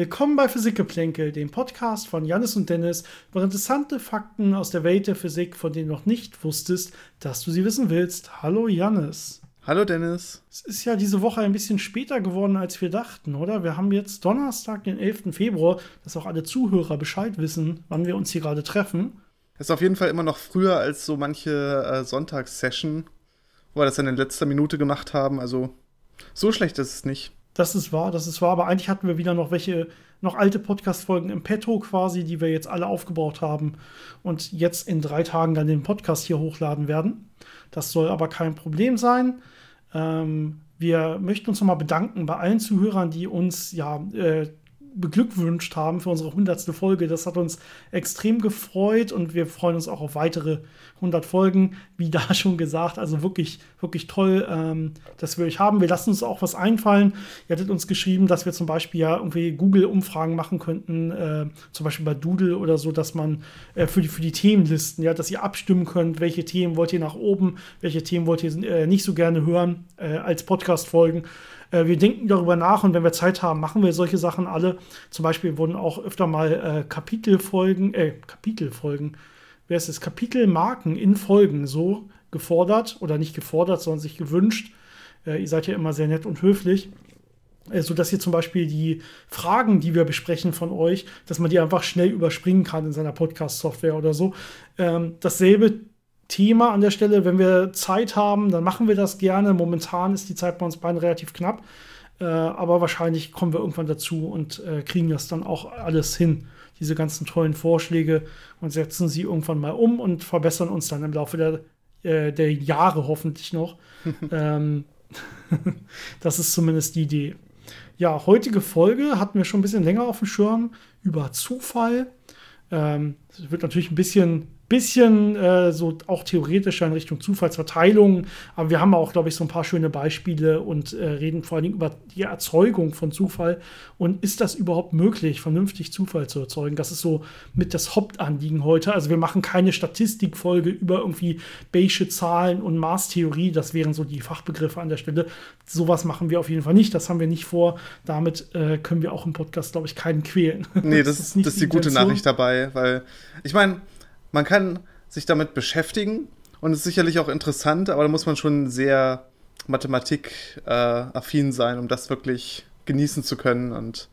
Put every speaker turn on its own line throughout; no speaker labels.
Willkommen bei Physikgeplänkel, dem Podcast von Jannis und Dennis über interessante Fakten aus der Welt der Physik, von denen du noch nicht wusstest, dass du sie wissen willst. Hallo Jannis.
Hallo Dennis.
Es ist ja diese Woche ein bisschen später geworden, als wir dachten, oder? Wir haben jetzt Donnerstag, den 11. Februar, dass auch alle Zuhörer Bescheid wissen, wann wir uns hier gerade treffen.
Es ist auf jeden Fall immer noch früher als so manche äh, Sonntagssession, wo wir das dann in letzter Minute gemacht haben. Also so schlecht ist es nicht.
Das ist wahr, das ist wahr. Aber eigentlich hatten wir wieder noch welche, noch alte Podcast-Folgen im Petto quasi, die wir jetzt alle aufgebaut haben und jetzt in drei Tagen dann den Podcast hier hochladen werden. Das soll aber kein Problem sein. Ähm, wir möchten uns nochmal bedanken bei allen Zuhörern, die uns ja äh, beglückwünscht haben für unsere hundertste Folge. Das hat uns extrem gefreut und wir freuen uns auch auf weitere 100 Folgen, wie da schon gesagt. Also wirklich, wirklich toll, ähm, dass wir euch haben. Wir lassen uns auch was einfallen. Ihr hattet uns geschrieben, dass wir zum Beispiel ja irgendwie Google-Umfragen machen könnten, äh, zum Beispiel bei Doodle oder so, dass man äh, für, die, für die Themenlisten, ja, dass ihr abstimmen könnt, welche Themen wollt ihr nach oben, welche Themen wollt ihr äh, nicht so gerne hören äh, als Podcast-Folgen. Äh, wir denken darüber nach und wenn wir Zeit haben, machen wir solche Sachen alle. Zum Beispiel wurden auch öfter mal äh, Kapitelfolgen, äh, Kapitelfolgen, wer ist es, Kapitelmarken in Folgen so gefordert oder nicht gefordert, sondern sich gewünscht. Äh, ihr seid ja immer sehr nett und höflich äh, so dass ihr zum Beispiel die Fragen, die wir besprechen von euch, dass man die einfach schnell überspringen kann in seiner Podcast-Software oder so. Ähm, dasselbe Thema an der Stelle. Wenn wir Zeit haben, dann machen wir das gerne. Momentan ist die Zeit bei uns beiden relativ knapp. Äh, aber wahrscheinlich kommen wir irgendwann dazu und äh, kriegen das dann auch alles hin, diese ganzen tollen Vorschläge und setzen sie irgendwann mal um und verbessern uns dann im Laufe der, äh, der Jahre hoffentlich noch. ähm, das ist zumindest die Idee. Ja, heutige Folge hatten wir schon ein bisschen länger auf dem Schirm über Zufall. Ähm, es wird natürlich ein bisschen bisschen äh, so auch theoretischer in Richtung Zufallsverteilung, aber wir haben auch, glaube ich, so ein paar schöne Beispiele und äh, reden vor allen Dingen über die Erzeugung von Zufall. Und ist das überhaupt möglich, vernünftig Zufall zu erzeugen? Das ist so mit das Hauptanliegen heute. Also wir machen keine Statistikfolge über irgendwie Bayesche Zahlen und Maßtheorie. Das wären so die Fachbegriffe an der Stelle. Sowas machen wir auf jeden Fall nicht. Das haben wir nicht vor. Damit äh, können wir auch im Podcast, glaube ich, keinen quälen.
Nee, das, das ist, nicht das ist die, die gute Nachricht dabei, weil ich meine, man kann sich damit beschäftigen und es ist sicherlich auch interessant, aber da muss man schon sehr mathematikaffin äh, sein, um das wirklich genießen zu können. Und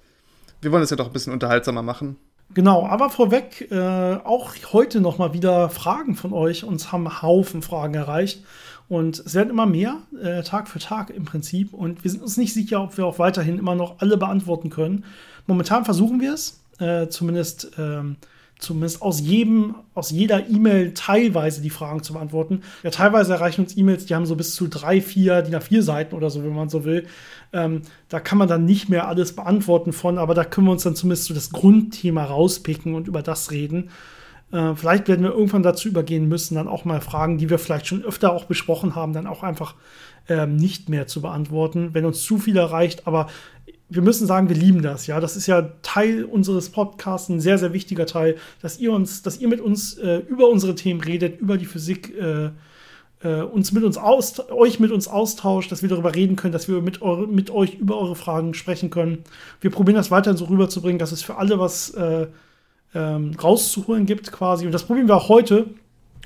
wir wollen es ja doch ein bisschen unterhaltsamer machen.
Genau, aber vorweg, äh, auch heute noch mal wieder Fragen von euch. Uns haben Haufen Fragen erreicht. Und es werden immer mehr, äh, Tag für Tag im Prinzip. Und wir sind uns nicht sicher, ob wir auch weiterhin immer noch alle beantworten können. Momentan versuchen wir es, äh, zumindest ähm, zumindest aus jedem, aus jeder E-Mail teilweise die Fragen zu beantworten. Ja, teilweise erreichen uns E-Mails, die haben so bis zu drei, vier, DIN A4 Seiten oder so, wenn man so will. Ähm, da kann man dann nicht mehr alles beantworten von, aber da können wir uns dann zumindest so das Grundthema rauspicken und über das reden. Äh, vielleicht werden wir irgendwann dazu übergehen müssen, dann auch mal Fragen, die wir vielleicht schon öfter auch besprochen haben, dann auch einfach ähm, nicht mehr zu beantworten, wenn uns zu viel erreicht. Aber wir müssen sagen, wir lieben das, ja. Das ist ja Teil unseres Podcasts, ein sehr, sehr wichtiger Teil, dass ihr uns, dass ihr mit uns äh, über unsere Themen redet, über die Physik, äh, äh, uns mit uns aus, euch mit uns austauscht, dass wir darüber reden können, dass wir mit, eure, mit euch über eure Fragen sprechen können. Wir probieren das weiterhin so rüberzubringen, dass es für alle was äh, ähm, rauszuholen gibt, quasi. Und das probieren wir auch heute.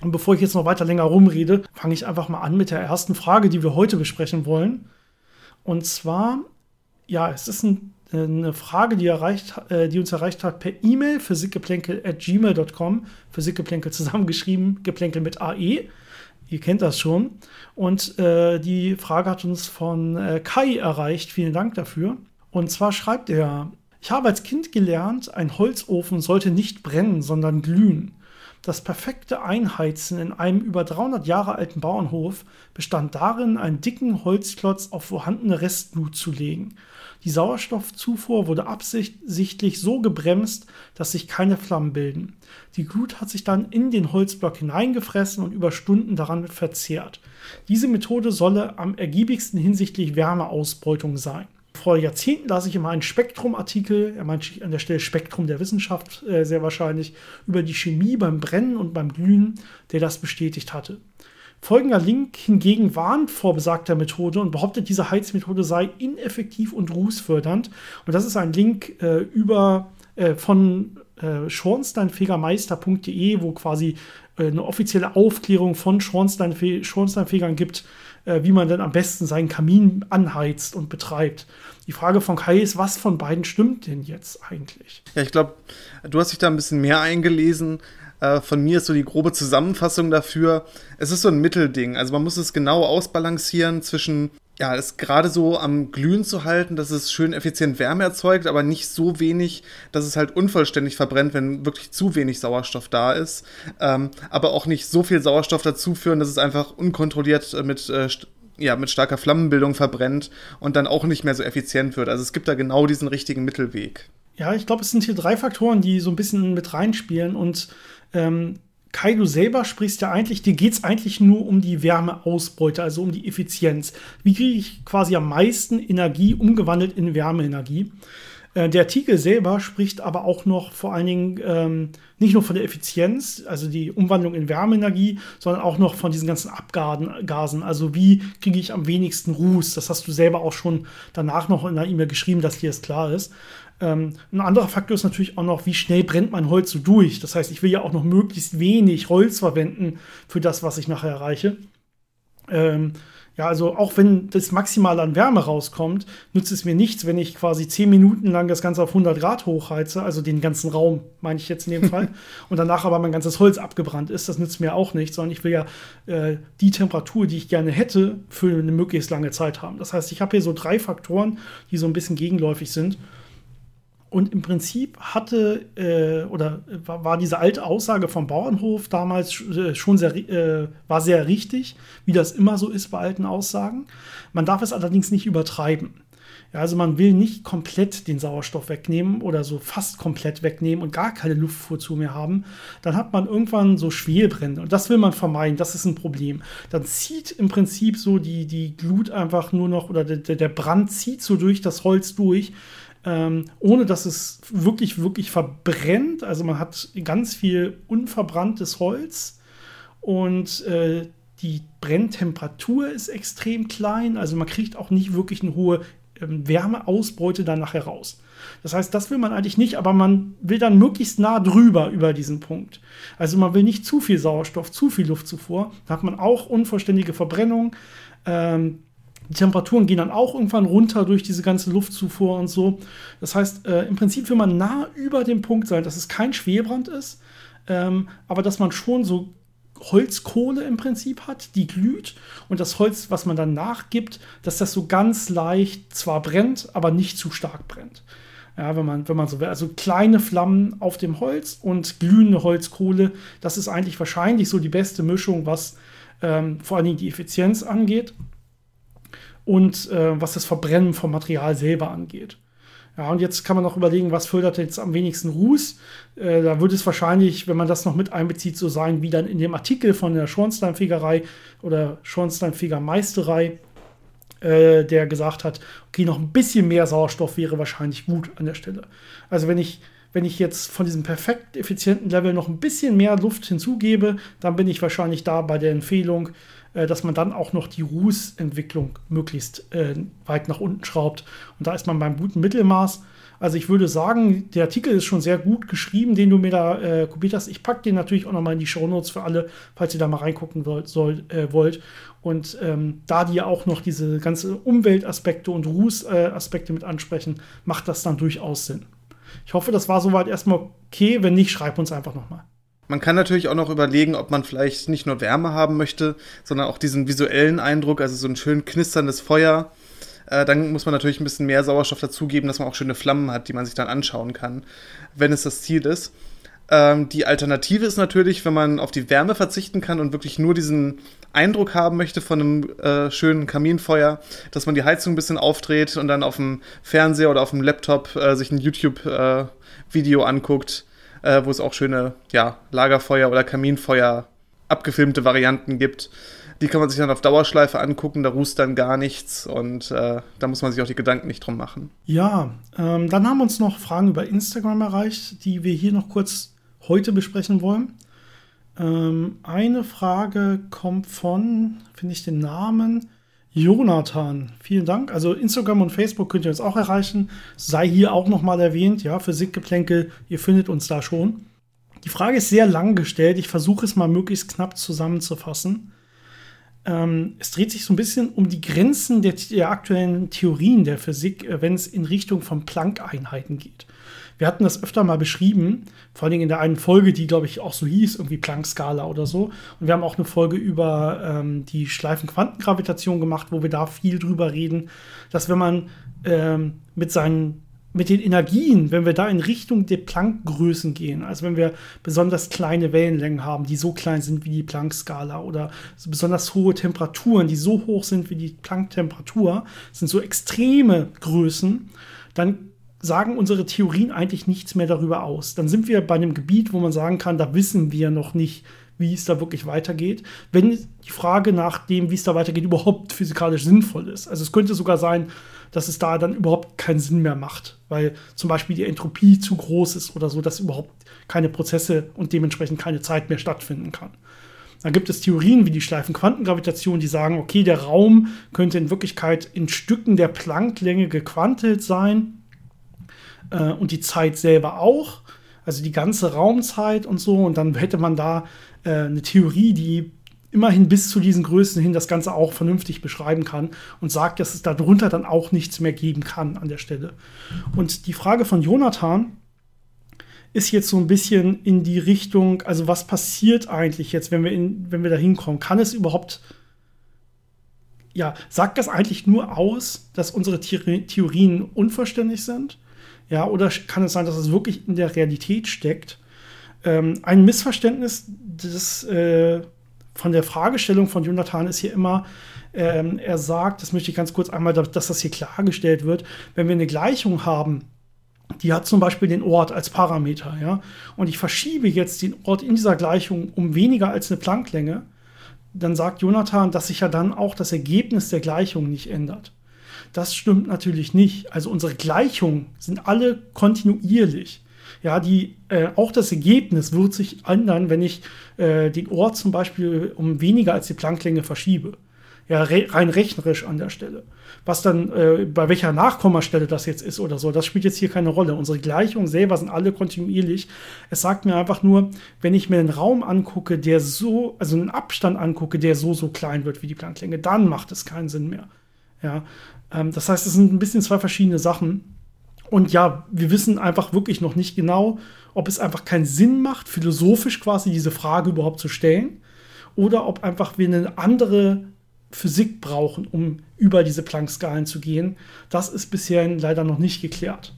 Und bevor ich jetzt noch weiter länger rumrede, fange ich einfach mal an mit der ersten Frage, die wir heute besprechen wollen. Und zwar ja, es ist ein, eine Frage, die, erreicht, äh, die uns erreicht hat per E-Mail physikgeplänkel.gmail.com. Physikgeplänkel zusammengeschrieben, Geplänkel mit AE. Ihr kennt das schon. Und äh, die Frage hat uns von äh, Kai erreicht. Vielen Dank dafür. Und zwar schreibt er, ich habe als Kind gelernt, ein Holzofen sollte nicht brennen, sondern glühen. Das perfekte Einheizen in einem über 300 Jahre alten Bauernhof bestand darin, einen dicken Holzklotz auf vorhandene Restglut zu legen. Die Sauerstoffzufuhr wurde absichtlich so gebremst, dass sich keine Flammen bilden. Die Glut hat sich dann in den Holzblock hineingefressen und über Stunden daran verzehrt. Diese Methode solle am ergiebigsten hinsichtlich Wärmeausbeutung sein vor Jahrzehnten las ich immer einen Spektrum-Artikel, er meint an der Stelle Spektrum der Wissenschaft äh, sehr wahrscheinlich, über die Chemie beim Brennen und beim Glühen, der das bestätigt hatte. Folgender Link hingegen warnt vor besagter Methode und behauptet, diese Heizmethode sei ineffektiv und rußfördernd. Und das ist ein Link äh, über äh, von äh, schornsteinfegermeister.de, wo quasi äh, eine offizielle Aufklärung von Schornsteinfe Schornsteinfegern gibt, äh, wie man denn am besten seinen Kamin anheizt und betreibt. Die Frage von Kai ist, was von beiden stimmt denn jetzt eigentlich?
Ja, ich glaube, du hast dich da ein bisschen mehr eingelesen. Äh, von mir ist so die grobe Zusammenfassung dafür. Es ist so ein Mittelding. Also man muss es genau ausbalancieren zwischen, ja, es gerade so am Glühen zu halten, dass es schön effizient Wärme erzeugt, aber nicht so wenig, dass es halt unvollständig verbrennt, wenn wirklich zu wenig Sauerstoff da ist. Ähm, aber auch nicht so viel Sauerstoff dazu führen, dass es einfach unkontrolliert mit äh, ja, mit starker Flammenbildung verbrennt und dann auch nicht mehr so effizient wird. Also es gibt da genau diesen richtigen Mittelweg.
Ja, ich glaube, es sind hier drei Faktoren, die so ein bisschen mit reinspielen und ähm, Kai, du selber sprichst ja eigentlich, dir geht es eigentlich nur um die Wärmeausbeute, also um die Effizienz. Wie kriege ich quasi am meisten Energie umgewandelt in Wärmeenergie? Äh, der Artikel selber spricht aber auch noch vor allen Dingen ähm, nicht nur von der Effizienz, also die Umwandlung in Wärmeenergie, sondern auch noch von diesen ganzen Abgasen. Also wie kriege ich am wenigsten Ruß? Das hast du selber auch schon danach noch in der E-Mail geschrieben, dass dir das klar ist. Ähm, ein anderer Faktor ist natürlich auch noch, wie schnell brennt mein Holz so durch. Das heißt, ich will ja auch noch möglichst wenig Holz verwenden für das, was ich nachher erreiche. Ähm, ja, also auch wenn das maximal an Wärme rauskommt, nützt es mir nichts, wenn ich quasi 10 Minuten lang das Ganze auf 100 Grad hochheize, also den ganzen Raum, meine ich jetzt in dem Fall, und danach aber mein ganzes Holz abgebrannt ist. Das nützt mir auch nichts, sondern ich will ja äh, die Temperatur, die ich gerne hätte, für eine möglichst lange Zeit haben. Das heißt, ich habe hier so drei Faktoren, die so ein bisschen gegenläufig sind. Und im Prinzip hatte äh, oder war, diese alte Aussage vom Bauernhof damals äh, schon sehr, äh, war sehr richtig, wie das immer so ist bei alten Aussagen. Man darf es allerdings nicht übertreiben. Ja, also man will nicht komplett den Sauerstoff wegnehmen oder so fast komplett wegnehmen und gar keine Luftfuhr mehr haben. Dann hat man irgendwann so Schwelbrände und das will man vermeiden. Das ist ein Problem. Dann zieht im Prinzip so die, die Glut einfach nur noch oder der, der Brand zieht so durch das Holz durch ähm, ohne dass es wirklich, wirklich verbrennt. Also man hat ganz viel unverbranntes Holz und äh, die Brenntemperatur ist extrem klein. Also man kriegt auch nicht wirklich eine hohe ähm, Wärmeausbeute dann nachher raus. Das heißt, das will man eigentlich nicht, aber man will dann möglichst nah drüber über diesen Punkt. Also man will nicht zu viel Sauerstoff, zu viel Luftzufuhr. Da hat man auch unvollständige Verbrennung. Ähm, die Temperaturen gehen dann auch irgendwann runter durch diese ganze Luftzufuhr und so. Das heißt, äh, im Prinzip will man nah über dem Punkt sein, dass es kein Schwerbrand ist, ähm, aber dass man schon so Holzkohle im Prinzip hat, die glüht und das Holz, was man dann nachgibt, dass das so ganz leicht zwar brennt, aber nicht zu stark brennt. Ja, wenn man, wenn man so will. Also kleine Flammen auf dem Holz und glühende Holzkohle, das ist eigentlich wahrscheinlich so die beste Mischung, was ähm, vor allen Dingen die Effizienz angeht und äh, was das Verbrennen vom Material selber angeht. Ja, und jetzt kann man noch überlegen, was fördert jetzt am wenigsten Ruß. Äh, da würde es wahrscheinlich, wenn man das noch mit einbezieht, so sein wie dann in dem Artikel von der Schornsteinfegerei oder Schornsteinfegermeisterei, äh, der gesagt hat, okay, noch ein bisschen mehr Sauerstoff wäre wahrscheinlich gut an der Stelle. Also wenn ich wenn ich jetzt von diesem perfekt effizienten Level noch ein bisschen mehr Luft hinzugebe, dann bin ich wahrscheinlich da bei der Empfehlung, dass man dann auch noch die Rußentwicklung möglichst äh, weit nach unten schraubt. Und da ist man beim guten Mittelmaß. Also ich würde sagen, der Artikel ist schon sehr gut geschrieben, den du mir da äh, kopiert hast. Ich packe den natürlich auch nochmal in die Show Notes für alle, falls ihr da mal reingucken wollt. Soll, äh, wollt. Und ähm, da die ja auch noch diese ganze Umweltaspekte und Rußaspekte mit ansprechen, macht das dann durchaus Sinn. Ich hoffe, das war soweit erstmal okay. Wenn nicht, schreib uns einfach nochmal.
Man kann natürlich auch noch überlegen, ob man vielleicht nicht nur Wärme haben möchte, sondern auch diesen visuellen Eindruck, also so ein schön knisterndes Feuer. Äh, dann muss man natürlich ein bisschen mehr Sauerstoff dazugeben, dass man auch schöne Flammen hat, die man sich dann anschauen kann, wenn es das Ziel ist. Ähm, die Alternative ist natürlich, wenn man auf die Wärme verzichten kann und wirklich nur diesen Eindruck haben möchte von einem äh, schönen Kaminfeuer, dass man die Heizung ein bisschen aufdreht und dann auf dem Fernseher oder auf dem Laptop äh, sich ein YouTube-Video äh, anguckt äh, wo es auch schöne ja, Lagerfeuer oder Kaminfeuer abgefilmte Varianten gibt. Die kann man sich dann auf Dauerschleife angucken, da rußt dann gar nichts und äh, da muss man sich auch die Gedanken nicht drum machen.
Ja, ähm, dann haben uns noch Fragen über Instagram erreicht, die wir hier noch kurz heute besprechen wollen. Ähm, eine Frage kommt von, finde ich den Namen, Jonathan. Vielen Dank. Also Instagram und Facebook könnt ihr uns auch erreichen. Sei hier auch nochmal erwähnt, ja, Physikgeplänkel, ihr findet uns da schon. Die Frage ist sehr lang gestellt. Ich versuche es mal möglichst knapp zusammenzufassen. Ähm, es dreht sich so ein bisschen um die Grenzen der, der aktuellen Theorien der Physik, äh, wenn es in Richtung von Planck-Einheiten geht. Wir hatten das öfter mal beschrieben, vor allen Dingen in der einen Folge, die, glaube ich, auch so hieß, irgendwie Planck-Skala oder so. Und wir haben auch eine Folge über ähm, die Schleifenquantengravitation gemacht, wo wir da viel drüber reden, dass wenn man ähm, mit seinen mit den Energien, wenn wir da in Richtung der Planck-Größen gehen, also wenn wir besonders kleine Wellenlängen haben, die so klein sind wie die Planck-Skala oder so besonders hohe Temperaturen, die so hoch sind wie die Planck-Temperatur, sind so extreme Größen, dann sagen unsere Theorien eigentlich nichts mehr darüber aus. Dann sind wir bei einem Gebiet, wo man sagen kann, da wissen wir noch nicht, wie es da wirklich weitergeht. Wenn die Frage nach dem, wie es da weitergeht, überhaupt physikalisch sinnvoll ist. Also es könnte sogar sein, dass es da dann überhaupt keinen Sinn mehr macht, weil zum Beispiel die Entropie zu groß ist oder so, dass überhaupt keine Prozesse und dementsprechend keine Zeit mehr stattfinden kann. Dann gibt es Theorien wie die Schleifenquantengravitation, die sagen, okay, der Raum könnte in Wirklichkeit in Stücken der Plancklänge gequantelt sein äh, und die Zeit selber auch, also die ganze Raumzeit und so. Und dann hätte man da äh, eine Theorie, die immerhin bis zu diesen Größen hin das Ganze auch vernünftig beschreiben kann und sagt, dass es darunter dann auch nichts mehr geben kann an der Stelle. Und die Frage von Jonathan ist jetzt so ein bisschen in die Richtung, also was passiert eigentlich jetzt, wenn wir, in, wenn wir da hinkommen? Kann es überhaupt, ja, sagt das eigentlich nur aus, dass unsere Theorien unverständlich sind? Ja, oder kann es sein, dass es wirklich in der Realität steckt? Ähm, ein Missverständnis des, äh, von der Fragestellung von Jonathan ist hier immer, ähm, er sagt, das möchte ich ganz kurz einmal, dass das hier klargestellt wird, wenn wir eine Gleichung haben, die hat zum Beispiel den Ort als Parameter, ja, und ich verschiebe jetzt den Ort in dieser Gleichung um weniger als eine Plancklänge, dann sagt Jonathan, dass sich ja dann auch das Ergebnis der Gleichung nicht ändert. Das stimmt natürlich nicht. Also unsere Gleichungen sind alle kontinuierlich. Ja, die, äh, auch das Ergebnis wird sich ändern, wenn ich äh, den Ort zum Beispiel um weniger als die Plancklänge verschiebe. Ja, re rein rechnerisch an der Stelle. Was dann, äh, bei welcher Nachkommastelle das jetzt ist oder so, das spielt jetzt hier keine Rolle. Unsere Gleichungen selber sind alle kontinuierlich. Es sagt mir einfach nur, wenn ich mir einen Raum angucke, der so, also einen Abstand angucke, der so, so klein wird wie die Plancklänge, dann macht es keinen Sinn mehr. Ja, ähm, das heißt, es sind ein bisschen zwei verschiedene Sachen. Und ja, wir wissen einfach wirklich noch nicht genau, ob es einfach keinen Sinn macht, philosophisch quasi diese Frage überhaupt zu stellen, oder ob einfach wir eine andere Physik brauchen, um über diese Planck-Skalen zu gehen. Das ist bisher leider noch nicht geklärt.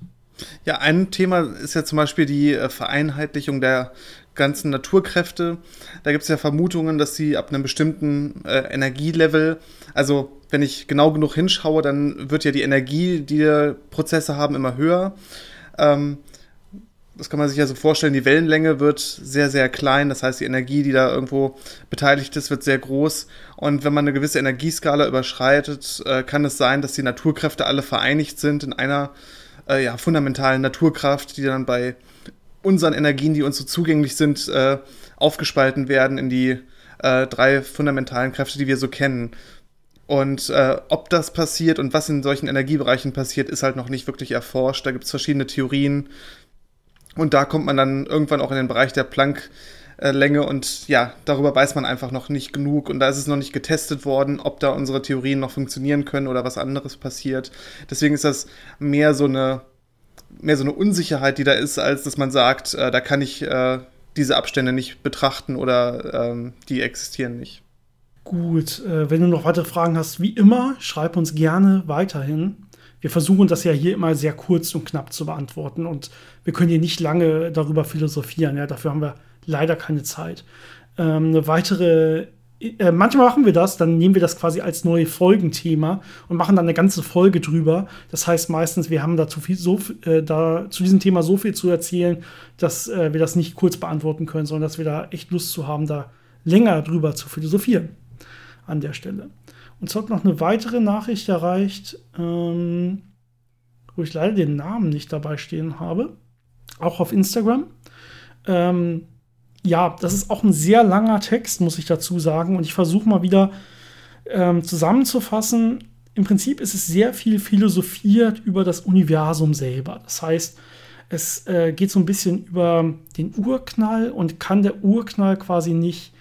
Ja, ein Thema ist ja zum Beispiel die äh, Vereinheitlichung der ganzen Naturkräfte. Da gibt es ja Vermutungen, dass sie ab einem bestimmten äh, Energielevel, also wenn ich genau genug hinschaue, dann wird ja die Energie, die Prozesse haben, immer höher. Ähm, das kann man sich ja so vorstellen, die Wellenlänge wird sehr, sehr klein. Das heißt, die Energie, die da irgendwo beteiligt ist, wird sehr groß. Und wenn man eine gewisse Energieskala überschreitet, äh, kann es sein, dass die Naturkräfte alle vereinigt sind in einer äh, ja, fundamentalen Naturkraft, die dann bei unseren Energien, die uns so zugänglich sind, äh, aufgespalten werden in die äh, drei fundamentalen Kräfte, die wir so kennen. Und äh, ob das passiert und was in solchen Energiebereichen passiert, ist halt noch nicht wirklich erforscht. Da gibt es verschiedene Theorien. Und da kommt man dann irgendwann auch in den Bereich der Planck-Länge. Und ja, darüber weiß man einfach noch nicht genug. Und da ist es noch nicht getestet worden, ob da unsere Theorien noch funktionieren können oder was anderes passiert. Deswegen ist das mehr so eine, mehr so eine Unsicherheit, die da ist, als dass man sagt, äh, da kann ich äh, diese Abstände nicht betrachten oder ähm, die existieren nicht.
Gut, äh, wenn du noch weitere Fragen hast, wie immer, schreib uns gerne weiterhin. Wir versuchen das ja hier immer sehr kurz und knapp zu beantworten und wir können hier nicht lange darüber philosophieren. Ja, dafür haben wir leider keine Zeit. Ähm, eine weitere, äh, manchmal machen wir das, dann nehmen wir das quasi als neue Folgenthema und machen dann eine ganze Folge drüber. Das heißt meistens, wir haben dazu viel, so, äh, da zu diesem Thema so viel zu erzählen, dass äh, wir das nicht kurz beantworten können, sondern dass wir da echt Lust zu haben, da länger drüber zu philosophieren an der Stelle. Uns hat noch eine weitere Nachricht erreicht, ähm, wo ich leider den Namen nicht dabei stehen habe. Auch auf Instagram. Ähm, ja, das ist auch ein sehr langer Text, muss ich dazu sagen. Und ich versuche mal wieder ähm, zusammenzufassen. Im Prinzip ist es sehr viel philosophiert über das Universum selber. Das heißt, es äh, geht so ein bisschen über den Urknall und kann der Urknall quasi nicht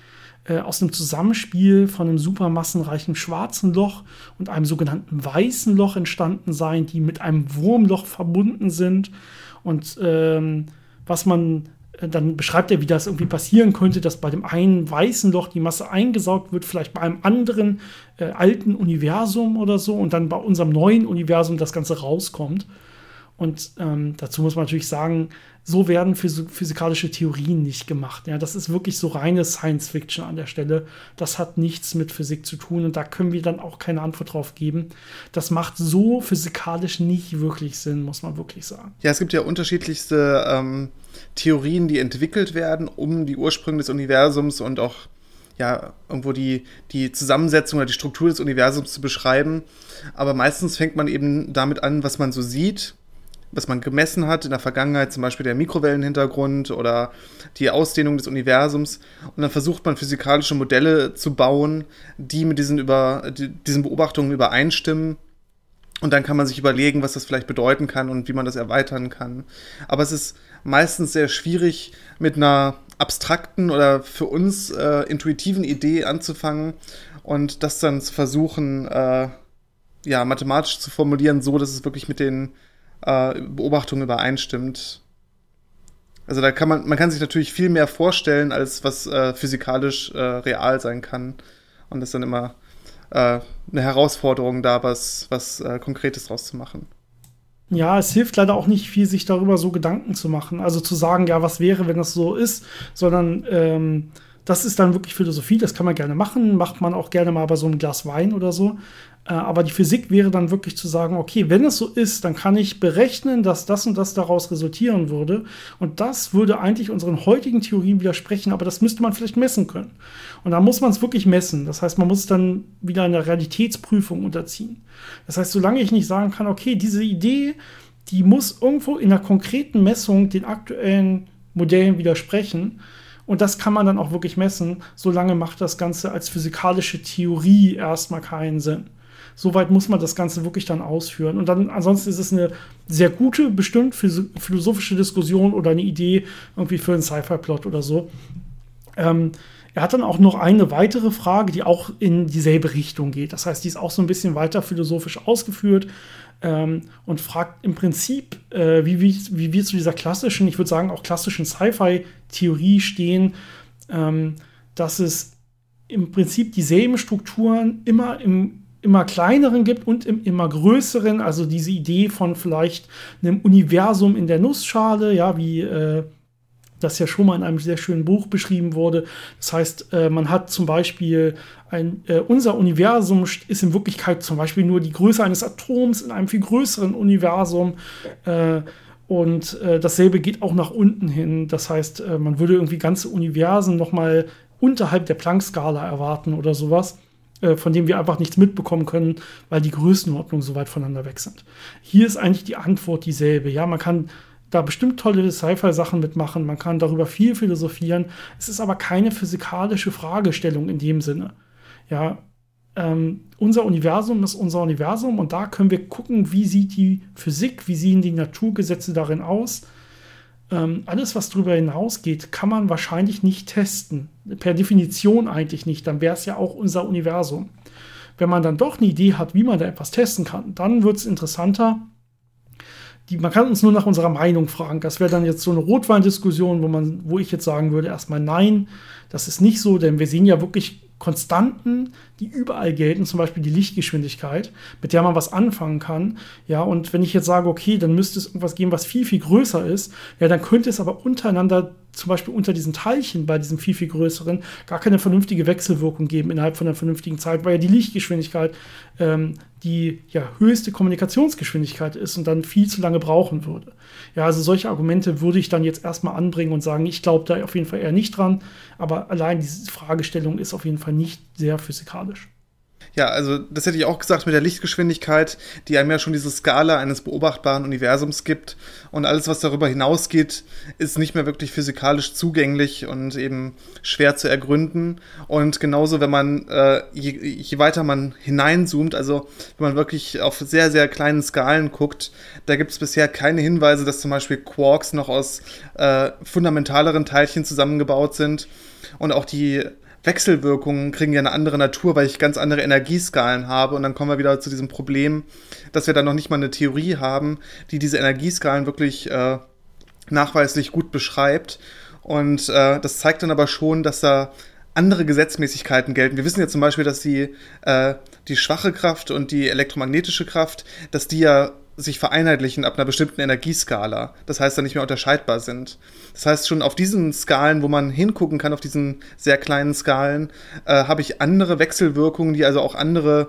äh, aus einem Zusammenspiel von einem supermassenreichen schwarzen Loch und einem sogenannten weißen Loch entstanden sein, die mit einem Wurmloch verbunden sind. Und ähm, was man dann beschreibt er, wie das irgendwie passieren könnte, dass bei dem einen weißen Loch die Masse eingesaugt wird, vielleicht bei einem anderen äh, alten Universum oder so, und dann bei unserem neuen Universum das Ganze rauskommt. Und ähm, dazu muss man natürlich sagen, so werden physikalische Theorien nicht gemacht. Ja, das ist wirklich so reine Science Fiction an der Stelle. Das hat nichts mit Physik zu tun und da können wir dann auch keine Antwort drauf geben. Das macht so physikalisch nicht wirklich Sinn, muss man wirklich sagen.
Ja, es gibt ja unterschiedlichste ähm, Theorien, die entwickelt werden, um die Ursprünge des Universums und auch ja, irgendwo die, die Zusammensetzung oder die Struktur des Universums zu beschreiben. Aber meistens fängt man eben damit an, was man so sieht was man gemessen hat in der Vergangenheit, zum Beispiel der Mikrowellenhintergrund oder die Ausdehnung des Universums. Und dann versucht man physikalische Modelle zu bauen, die mit diesen, über, die, diesen Beobachtungen übereinstimmen. Und dann kann man sich überlegen, was das vielleicht bedeuten kann und wie man das erweitern kann. Aber es ist meistens sehr schwierig, mit einer abstrakten oder für uns äh, intuitiven Idee anzufangen und das dann zu versuchen, äh, ja, mathematisch zu formulieren, so dass es wirklich mit den äh, Beobachtungen übereinstimmt. Also da kann man, man kann sich natürlich viel mehr vorstellen, als was äh, physikalisch äh, real sein kann. Und das ist dann immer äh, eine Herausforderung da, was, was äh, Konkretes draus zu machen.
Ja, es hilft leider auch nicht viel, sich darüber so Gedanken zu machen. Also zu sagen, ja, was wäre, wenn das so ist, sondern ähm, das ist dann wirklich Philosophie, das kann man gerne machen, macht man auch gerne mal bei so einem Glas Wein oder so. Äh, aber die Physik wäre dann wirklich zu sagen, okay, wenn es so ist, dann kann ich berechnen, dass das und das daraus resultieren würde. Und das würde eigentlich unseren heutigen Theorien widersprechen, aber das müsste man vielleicht messen können. Und da muss man es wirklich messen. Das heißt, man muss dann wieder einer Realitätsprüfung unterziehen. Das heißt, solange ich nicht sagen kann, okay, diese Idee, die muss irgendwo in einer konkreten Messung den aktuellen Modellen widersprechen, und das kann man dann auch wirklich messen. Solange macht das Ganze als physikalische Theorie erstmal keinen Sinn. Soweit muss man das Ganze wirklich dann ausführen. Und dann, ansonsten ist es eine sehr gute, bestimmt philosophische Diskussion oder eine Idee irgendwie für einen Sci-Fi-Plot oder so. Ähm, er hat dann auch noch eine weitere Frage, die auch in dieselbe Richtung geht. Das heißt, die ist auch so ein bisschen weiter philosophisch ausgeführt ähm, und fragt im Prinzip, äh, wie, wie, wie wir zu dieser klassischen, ich würde sagen auch klassischen Sci-Fi-Theorie stehen, ähm, dass es im Prinzip dieselben Strukturen immer im immer kleineren gibt und im immer größeren, also diese Idee von vielleicht einem Universum in der Nussschale, ja, wie äh, das ja schon mal in einem sehr schönen Buch beschrieben wurde. Das heißt, äh, man hat zum Beispiel ein, äh, unser Universum ist in Wirklichkeit zum Beispiel nur die Größe eines Atoms in einem viel größeren Universum. Äh, und äh, dasselbe geht auch nach unten hin. Das heißt, äh, man würde irgendwie ganze Universen noch mal unterhalb der Planck-Skala erwarten oder sowas. Äh, von dem wir einfach nichts mitbekommen können, weil die Größenordnungen so weit voneinander weg sind. Hier ist eigentlich die Antwort dieselbe. Ja, man kann da bestimmt tolle Sci-Fi-Sachen mitmachen, man kann darüber viel philosophieren. Es ist aber keine physikalische Fragestellung in dem Sinne. Ja, ähm, unser Universum ist unser Universum und da können wir gucken, wie sieht die Physik, wie sehen die Naturgesetze darin aus ähm, alles, was darüber hinausgeht, kann man wahrscheinlich nicht testen. Per Definition eigentlich nicht. Dann wäre es ja auch unser Universum. Wenn man dann doch eine Idee hat, wie man da etwas testen kann, dann wird es interessanter. Die, man kann uns nur nach unserer Meinung fragen. Das wäre dann jetzt so eine Rotweindiskussion, wo, man, wo ich jetzt sagen würde, erstmal nein, das ist nicht so, denn wir sehen ja wirklich Konstanten, die überall gelten, zum Beispiel die Lichtgeschwindigkeit, mit der man was anfangen kann. Ja, und wenn ich jetzt sage, okay, dann müsste es irgendwas geben, was viel, viel größer ist, ja, dann könnte es aber untereinander zum Beispiel unter diesen Teilchen bei diesem viel, viel größeren gar keine vernünftige Wechselwirkung geben innerhalb von einer vernünftigen Zeit, weil ja die Lichtgeschwindigkeit ähm, die ja, höchste Kommunikationsgeschwindigkeit ist und dann viel zu lange brauchen würde. Ja, also solche Argumente würde ich dann jetzt erstmal anbringen und sagen, ich glaube da auf jeden Fall eher nicht dran, aber allein diese Fragestellung ist auf jeden Fall nicht sehr physikalisch.
Ja, also das hätte ich auch gesagt mit der Lichtgeschwindigkeit, die einem ja schon diese Skala eines beobachtbaren Universums gibt. Und alles, was darüber hinausgeht, ist nicht mehr wirklich physikalisch zugänglich und eben schwer zu ergründen. Und genauso, wenn man, äh, je, je weiter man hineinzoomt, also wenn man wirklich auf sehr, sehr kleinen Skalen guckt, da gibt es bisher keine Hinweise, dass zum Beispiel Quarks noch aus äh, fundamentaleren Teilchen zusammengebaut sind. Und auch die Wechselwirkungen kriegen ja eine andere Natur, weil ich ganz andere Energieskalen habe. Und dann kommen wir wieder zu diesem Problem, dass wir dann noch nicht mal eine Theorie haben, die diese Energieskalen wirklich äh, nachweislich gut beschreibt. Und äh, das zeigt dann aber schon, dass da andere Gesetzmäßigkeiten gelten. Wir wissen ja zum Beispiel, dass die, äh, die schwache Kraft und die elektromagnetische Kraft, dass die ja sich vereinheitlichen ab einer bestimmten Energieskala. Das heißt, dann nicht mehr unterscheidbar sind. Das heißt, schon auf diesen Skalen, wo man hingucken kann, auf diesen sehr kleinen Skalen, äh, habe ich andere Wechselwirkungen, die also auch andere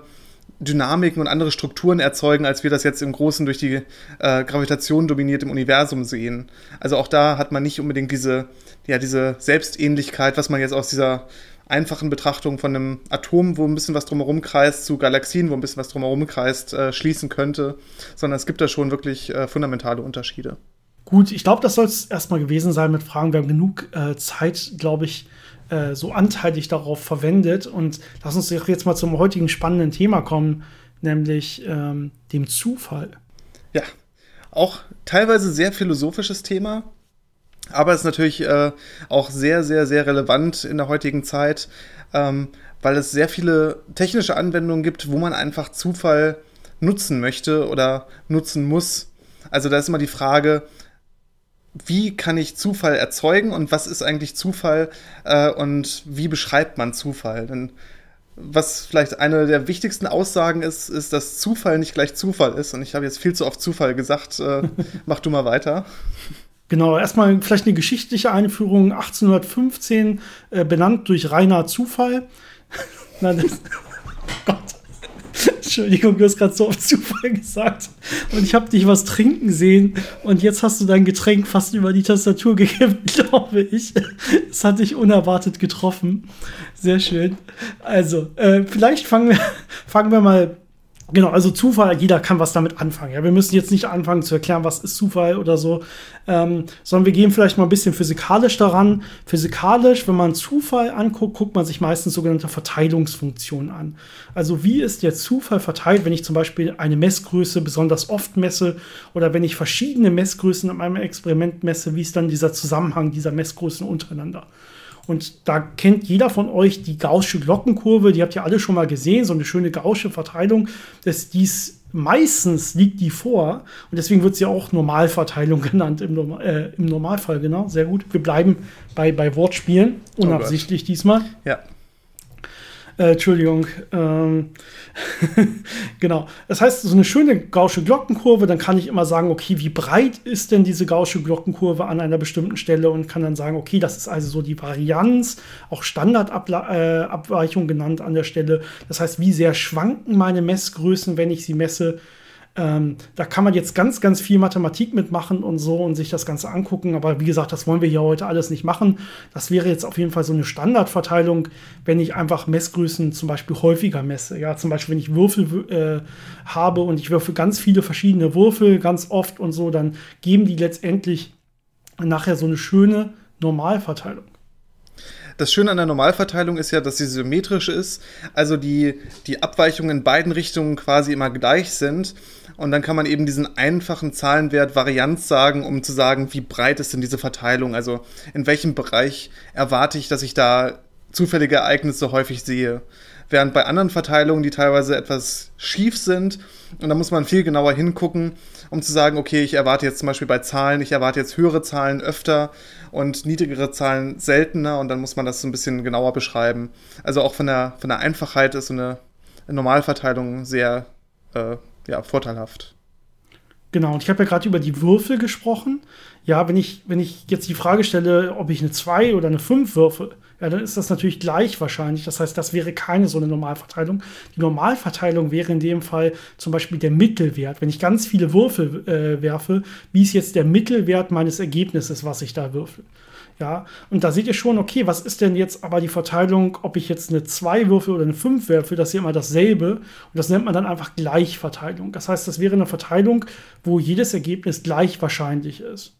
Dynamiken und andere Strukturen erzeugen, als wir das jetzt im Großen durch die äh, Gravitation dominiert im Universum sehen. Also auch da hat man nicht unbedingt diese, ja, diese Selbstähnlichkeit, was man jetzt aus dieser einfachen Betrachtung von einem Atom, wo ein bisschen was drumherum kreist, zu Galaxien, wo ein bisschen was drumherum kreist, äh, schließen könnte, sondern es gibt da schon wirklich äh, fundamentale Unterschiede.
Gut, ich glaube, das soll es erstmal gewesen sein mit Fragen. Wir haben genug äh, Zeit, glaube ich, äh, so anteilig darauf verwendet. Und lass uns jetzt mal zum heutigen spannenden Thema kommen, nämlich ähm, dem Zufall.
Ja, auch teilweise sehr philosophisches Thema, aber ist natürlich äh, auch sehr, sehr, sehr relevant in der heutigen Zeit, ähm, weil es sehr viele technische Anwendungen gibt, wo man einfach Zufall nutzen möchte oder nutzen muss. Also da ist immer die Frage, wie kann ich Zufall erzeugen und was ist eigentlich Zufall äh, und wie beschreibt man Zufall? Denn was vielleicht eine der wichtigsten Aussagen ist, ist, dass Zufall nicht gleich Zufall ist. Und ich habe jetzt viel zu oft Zufall gesagt. Äh, mach du mal weiter.
Genau, erstmal vielleicht eine geschichtliche Einführung. 1815 äh, benannt durch reiner Zufall. Nein, das, oh Gott. Entschuldigung, du hast gerade so auf Zufall gesagt. Und ich habe dich was trinken sehen. Und jetzt hast du dein Getränk fast über die Tastatur gegeben, glaube ich. Das hat dich unerwartet getroffen. Sehr schön. Also, äh, vielleicht fangen wir, fangen wir mal Genau, also Zufall, jeder kann was damit anfangen. Ja, wir müssen jetzt nicht anfangen zu erklären, was ist Zufall oder so, ähm, sondern wir gehen vielleicht mal ein bisschen physikalisch daran. Physikalisch, wenn man Zufall anguckt, guckt man sich meistens sogenannte Verteilungsfunktionen an. Also wie ist der Zufall verteilt, wenn ich zum Beispiel eine Messgröße besonders oft messe oder wenn ich verschiedene Messgrößen in meinem Experiment messe, wie ist dann dieser Zusammenhang dieser Messgrößen untereinander? Und da kennt jeder von euch die Gaußsche Glockenkurve, die habt ihr alle schon mal gesehen, so eine schöne Gaußsche Verteilung. Das, dies, meistens liegt die vor und deswegen wird sie auch Normalverteilung genannt im, äh, im Normalfall, genau. Sehr gut. Wir bleiben bei, bei Wortspielen, oh unabsichtlich oh diesmal.
Ja.
Äh, Entschuldigung. Ähm, genau. Das heißt, so eine schöne gausche Glockenkurve, dann kann ich immer sagen, okay, wie breit ist denn diese gausche Glockenkurve an einer bestimmten Stelle und kann dann sagen, okay, das ist also so die Varianz, auch Standardabweichung äh, genannt an der Stelle. Das heißt, wie sehr schwanken meine Messgrößen, wenn ich sie messe. Ähm, da kann man jetzt ganz, ganz viel Mathematik mitmachen und so und sich das Ganze angucken. Aber wie gesagt, das wollen wir hier heute alles nicht machen. Das wäre jetzt auf jeden Fall so eine Standardverteilung, wenn ich einfach Messgrößen zum Beispiel häufiger messe. Ja, zum Beispiel, wenn ich Würfel äh, habe und ich würfe ganz viele verschiedene Würfel ganz oft und so, dann geben die letztendlich nachher so eine schöne Normalverteilung.
Das Schöne an der Normalverteilung ist ja, dass sie symmetrisch ist, also die, die Abweichungen in beiden Richtungen quasi immer gleich sind. Und dann kann man eben diesen einfachen Zahlenwert Varianz sagen, um zu sagen, wie breit ist denn diese Verteilung? Also in welchem Bereich erwarte ich, dass ich da zufällige Ereignisse häufig sehe. Während bei anderen Verteilungen, die teilweise etwas schief sind, und da muss man viel genauer hingucken, um zu sagen, okay, ich erwarte jetzt zum Beispiel bei Zahlen, ich erwarte jetzt höhere Zahlen öfter und niedrigere Zahlen seltener und dann muss man das so ein bisschen genauer beschreiben. Also auch von der, von der Einfachheit ist so eine Normalverteilung sehr äh, ja, vorteilhaft.
Genau, und ich habe ja gerade über die Würfel gesprochen. Ja, wenn ich, wenn ich jetzt die Frage stelle, ob ich eine 2 oder eine 5 würfe, ja, dann ist das natürlich gleich wahrscheinlich. Das heißt, das wäre keine so eine Normalverteilung. Die Normalverteilung wäre in dem Fall zum Beispiel der Mittelwert. Wenn ich ganz viele Würfel äh, werfe, wie ist jetzt der Mittelwert meines Ergebnisses, was ich da würfel? Ja, und da seht ihr schon, okay, was ist denn jetzt aber die Verteilung, ob ich jetzt eine 2 würfel oder eine 5 werfe, das ist ja immer dasselbe. Und das nennt man dann einfach Gleichverteilung. Das heißt, das wäre eine Verteilung, wo jedes Ergebnis gleich wahrscheinlich ist.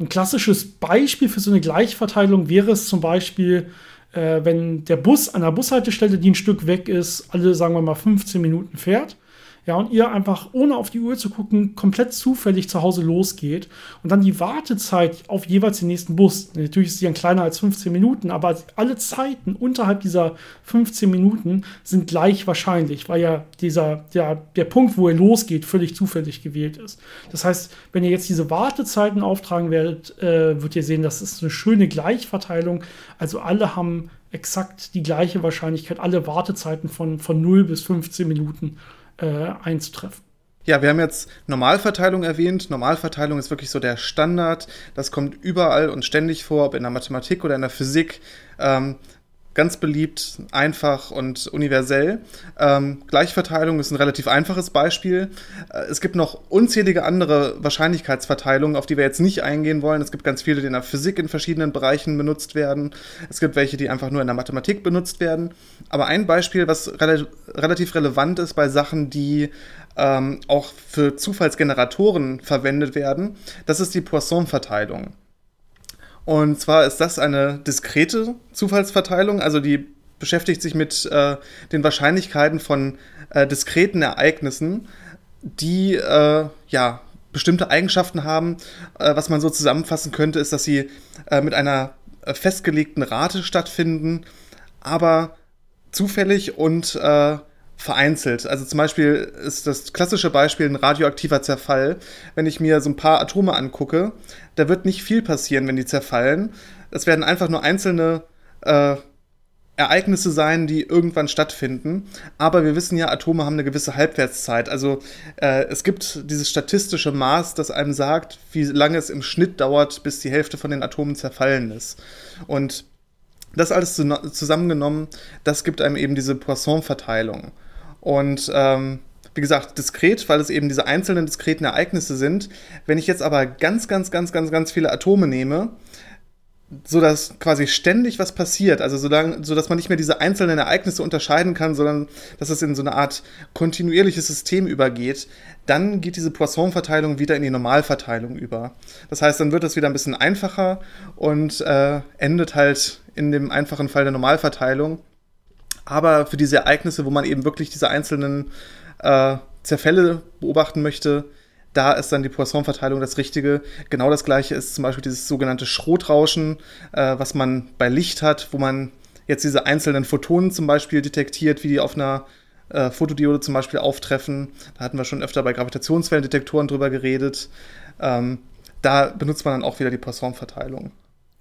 Ein klassisches Beispiel für so eine Gleichverteilung wäre es zum Beispiel, äh, wenn der Bus an der Bushaltestelle, die ein Stück weg ist, alle, sagen wir mal, 15 Minuten fährt ja, und ihr einfach ohne auf die Uhr zu gucken, komplett zufällig zu Hause losgeht und dann die Wartezeit auf jeweils den nächsten Bus, natürlich ist sie dann kleiner als 15 Minuten, aber alle Zeiten unterhalb dieser 15 Minuten sind gleich wahrscheinlich, weil ja dieser, der, der Punkt, wo ihr losgeht, völlig zufällig gewählt ist. Das heißt, wenn ihr jetzt diese Wartezeiten auftragen werdet, äh, wird ihr sehen, das ist eine schöne Gleichverteilung. Also alle haben exakt die gleiche Wahrscheinlichkeit, alle Wartezeiten von, von 0 bis 15 Minuten äh, einzutreffen.
Ja, wir haben jetzt Normalverteilung erwähnt. Normalverteilung ist wirklich so der Standard. Das kommt überall und ständig vor, ob in der Mathematik oder in der Physik. Ähm, ganz beliebt, einfach und universell. Ähm, Gleichverteilung ist ein relativ einfaches Beispiel. Äh, es gibt noch unzählige andere Wahrscheinlichkeitsverteilungen, auf die wir jetzt nicht eingehen wollen. Es gibt ganz viele, die in der Physik in verschiedenen Bereichen benutzt werden. Es gibt welche, die einfach nur in der Mathematik benutzt werden. Aber ein Beispiel, was rel relativ relevant ist bei Sachen, die ähm, auch für Zufallsgeneratoren verwendet werden, das ist die Poisson-Verteilung. Und zwar ist das eine diskrete Zufallsverteilung, also die beschäftigt sich mit äh, den Wahrscheinlichkeiten von äh, diskreten Ereignissen, die äh, ja bestimmte Eigenschaften haben. Äh, was man so zusammenfassen könnte, ist, dass sie äh, mit einer äh, festgelegten Rate stattfinden, aber zufällig und vereinzelt. Also zum Beispiel ist das klassische Beispiel ein radioaktiver Zerfall. Wenn ich mir so ein paar Atome angucke, da wird nicht viel passieren, wenn die zerfallen. Es werden einfach nur einzelne äh, Ereignisse sein, die irgendwann stattfinden. Aber wir wissen ja, Atome haben eine gewisse Halbwertszeit. Also äh, es gibt dieses statistische Maß, das einem sagt, wie lange es im Schnitt dauert, bis die Hälfte von den Atomen zerfallen ist. Und das alles zusammengenommen, das gibt einem eben diese Poisson-Verteilung. Und ähm, wie gesagt, diskret, weil es eben diese einzelnen diskreten Ereignisse sind. Wenn ich jetzt aber ganz, ganz, ganz, ganz, ganz viele Atome nehme, so dass quasi ständig was passiert, also so, lang, so dass man nicht mehr diese einzelnen Ereignisse unterscheiden kann, sondern dass es in so eine Art kontinuierliches System übergeht, dann geht diese Poisson-Verteilung wieder in die Normalverteilung über. Das heißt, dann wird das wieder ein bisschen einfacher und äh, endet halt in dem einfachen Fall der Normalverteilung. Aber für diese Ereignisse, wo man eben wirklich diese einzelnen äh, Zerfälle beobachten möchte, da ist dann die Poisson-Verteilung das Richtige. Genau das gleiche ist zum Beispiel dieses sogenannte Schrotrauschen, äh, was man bei Licht hat, wo man jetzt diese einzelnen Photonen zum Beispiel detektiert, wie die auf einer äh, Fotodiode zum Beispiel auftreffen. Da hatten wir schon öfter bei Gravitationswellendetektoren drüber geredet. Ähm, da benutzt man dann auch wieder die Poisson-Verteilung.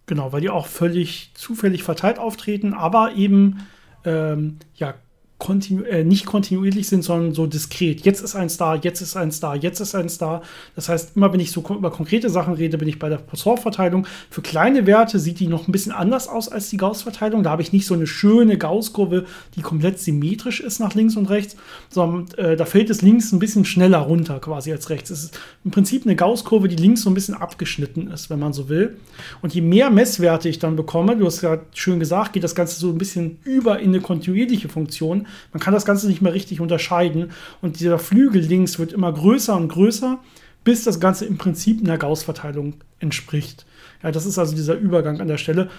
Genau, weil die auch völlig zufällig verteilt auftreten, aber eben ähm, ja, kontinu äh, nicht kontinuierlich sind, sondern so diskret. Jetzt ist ein Star, jetzt ist ein Star, jetzt ist ein Star. Das heißt, immer wenn ich so über konkrete Sachen rede, bin ich bei der Poisson-Verteilung. Für kleine Werte sieht die noch ein bisschen anders aus als die Gauss-Verteilung. Da habe ich nicht so eine schöne Gauss-Kurve, die komplett symmetrisch ist nach links und rechts, sondern äh, da fällt es links ein bisschen schneller runter quasi als rechts. Es ist im Prinzip eine Gauss-Kurve, die links so ein bisschen abgeschnitten ist, wenn man so will. Und je mehr Messwerte ich dann bekomme, du hast ja schön gesagt, geht das Ganze so ein bisschen über in eine kontinuierliche Funktion. Man kann das Ganze nicht mehr richtig unterscheiden und dieser Flügel links wird immer größer und größer, bis das Ganze im Prinzip einer Gauss-Verteilung entspricht. Ja, das ist also dieser Übergang an der Stelle.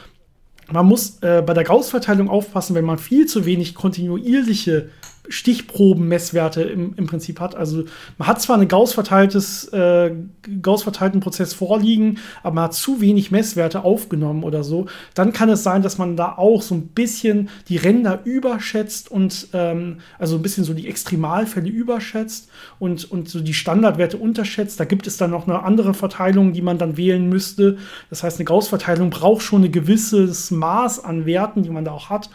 Man muss äh, bei der Gauss-Verteilung aufpassen, wenn man viel zu wenig kontinuierliche Stichprobenmesswerte im, im Prinzip hat. Also man hat zwar einen Gauss-verteiltes, äh, Gauss-verteilten Prozess vorliegen, aber man hat zu wenig Messwerte aufgenommen oder so. Dann kann es sein, dass man da auch so ein bisschen die Ränder überschätzt und ähm, also ein bisschen so die Extremalfälle überschätzt und, und so die Standardwerte unterschätzt. Da gibt es dann noch eine andere Verteilung, die man dann wählen müsste. Das heißt, eine Gauss-Verteilung braucht schon ein gewisses Maß an Werten, die man da auch hat.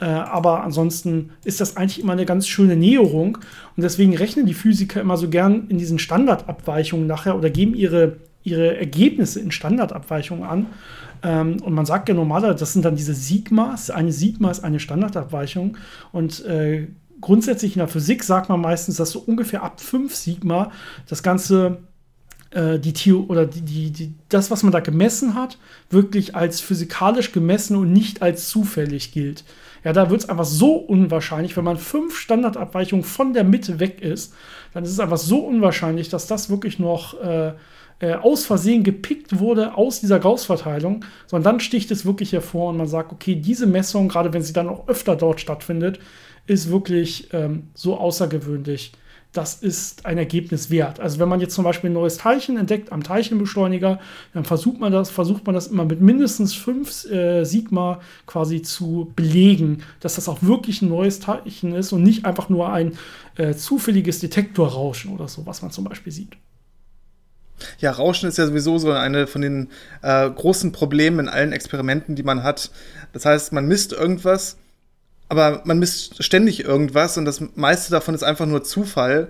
Äh, aber ansonsten ist das eigentlich immer eine ganz schöne Näherung. Und deswegen rechnen die Physiker immer so gern in diesen Standardabweichungen nachher oder geben ihre, ihre Ergebnisse in Standardabweichungen an. Ähm, und man sagt ja normalerweise, das sind dann diese Sigmas. Eine Sigma ist eine Standardabweichung. Und äh, grundsätzlich in der Physik sagt man meistens, dass so ungefähr ab 5 Sigma das Ganze äh, die Theo oder die, die, die, das, was man da gemessen hat, wirklich als physikalisch gemessen und nicht als zufällig gilt. Ja, da wird es einfach so unwahrscheinlich, wenn man fünf Standardabweichungen von der Mitte weg ist, dann ist es einfach so unwahrscheinlich, dass das wirklich noch äh, äh, aus Versehen gepickt wurde aus dieser Gauss-Verteilung, sondern dann sticht es wirklich hervor und man sagt, okay, diese Messung, gerade wenn sie dann auch öfter dort stattfindet, ist wirklich ähm, so außergewöhnlich das ist ein Ergebnis wert. Also wenn man jetzt zum Beispiel ein neues Teilchen entdeckt am Teilchenbeschleuniger, dann versucht man das, versucht man das immer mit mindestens 5 äh, Sigma quasi zu belegen, dass das auch wirklich ein neues Teilchen ist und nicht einfach nur ein äh, zufälliges Detektorrauschen oder so, was man zum Beispiel sieht.
Ja, Rauschen ist ja sowieso so eine von den äh, großen Problemen in allen Experimenten, die man hat. Das heißt, man misst irgendwas aber man misst ständig irgendwas und das meiste davon ist einfach nur Zufall.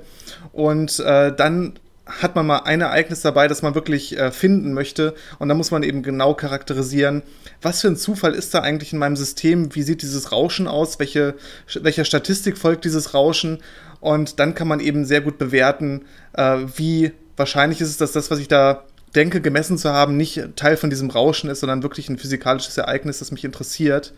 Und äh, dann hat man mal ein Ereignis dabei, das man wirklich äh, finden möchte. Und dann muss man eben genau charakterisieren, was für ein Zufall ist da eigentlich in meinem System? Wie sieht dieses Rauschen aus? Welche, welcher Statistik folgt dieses Rauschen? Und dann kann man eben sehr gut bewerten, äh, wie wahrscheinlich ist es, dass das, was ich da denke, gemessen zu haben, nicht Teil von diesem Rauschen ist, sondern wirklich ein physikalisches Ereignis, das mich interessiert.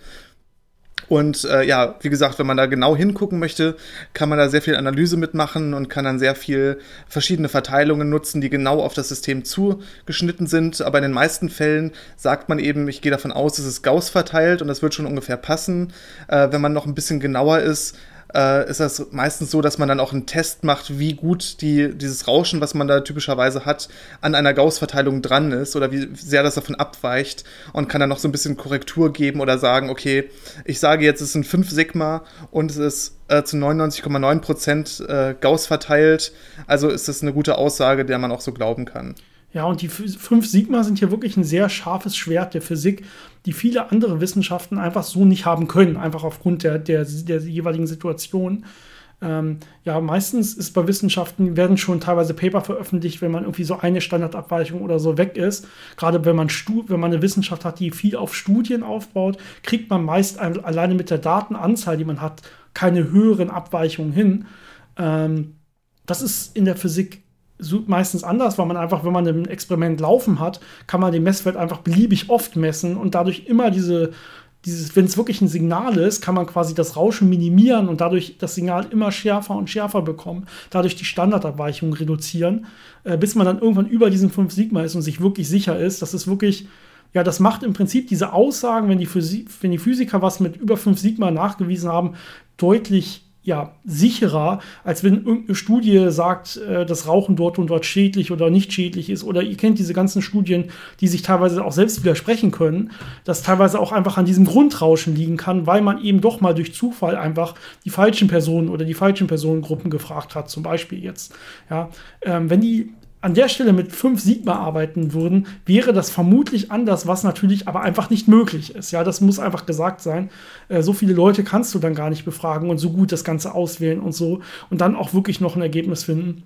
Und äh, ja, wie gesagt, wenn man da genau hingucken möchte, kann man da sehr viel Analyse mitmachen und kann dann sehr viel verschiedene Verteilungen nutzen, die genau auf das System zugeschnitten sind. Aber in den meisten Fällen sagt man eben, ich gehe davon aus, es ist Gauss verteilt und das wird schon ungefähr passen. Äh, wenn man noch ein bisschen genauer ist, äh, ist das meistens so, dass man dann auch einen Test macht, wie gut die, dieses Rauschen, was man da typischerweise hat, an einer Gauss-Verteilung dran ist oder wie sehr das davon abweicht und kann dann noch so ein bisschen Korrektur geben oder sagen, okay, ich sage jetzt, es sind 5 Sigma und es ist äh, zu 99,9 Prozent äh, Gauss verteilt. Also ist das eine gute Aussage, der man auch so glauben kann.
Ja, und die fünf Sigma sind hier wirklich ein sehr scharfes Schwert der Physik, die viele andere Wissenschaften einfach so nicht haben können, einfach aufgrund der, der, der jeweiligen Situation. Ähm, ja, meistens ist bei Wissenschaften werden schon teilweise Paper veröffentlicht, wenn man irgendwie so eine Standardabweichung oder so weg ist. Gerade wenn man, wenn man eine Wissenschaft hat, die viel auf Studien aufbaut, kriegt man meist alleine mit der Datenanzahl, die man hat, keine höheren Abweichungen hin. Ähm, das ist in der Physik meistens anders, weil man einfach, wenn man ein Experiment laufen hat, kann man den Messwert einfach beliebig oft messen und dadurch immer diese, dieses, wenn es wirklich ein Signal ist, kann man quasi das Rauschen minimieren und dadurch das Signal immer schärfer und schärfer bekommen, dadurch die Standardabweichung reduzieren, äh, bis man dann irgendwann über diesen 5 Sigma ist und sich wirklich sicher ist, dass es wirklich ja, das macht im Prinzip diese Aussagen, wenn die, Physik, wenn die Physiker was mit über 5 Sigma nachgewiesen haben, deutlich ja, sicherer, als wenn irgendeine Studie sagt, äh, dass Rauchen dort und dort schädlich oder nicht schädlich ist. Oder ihr kennt diese ganzen Studien, die sich teilweise auch selbst widersprechen können, dass teilweise auch einfach an diesem Grundrauschen liegen kann, weil man eben doch mal durch Zufall einfach die falschen Personen oder die falschen Personengruppen gefragt hat, zum Beispiel jetzt. Ja, ähm, wenn die an der Stelle mit 5 Sigma arbeiten würden, wäre das vermutlich anders, was natürlich aber einfach nicht möglich ist. Ja, das muss einfach gesagt sein. Äh, so viele Leute kannst du dann gar nicht befragen und so gut das Ganze auswählen und so und dann auch wirklich noch ein Ergebnis finden.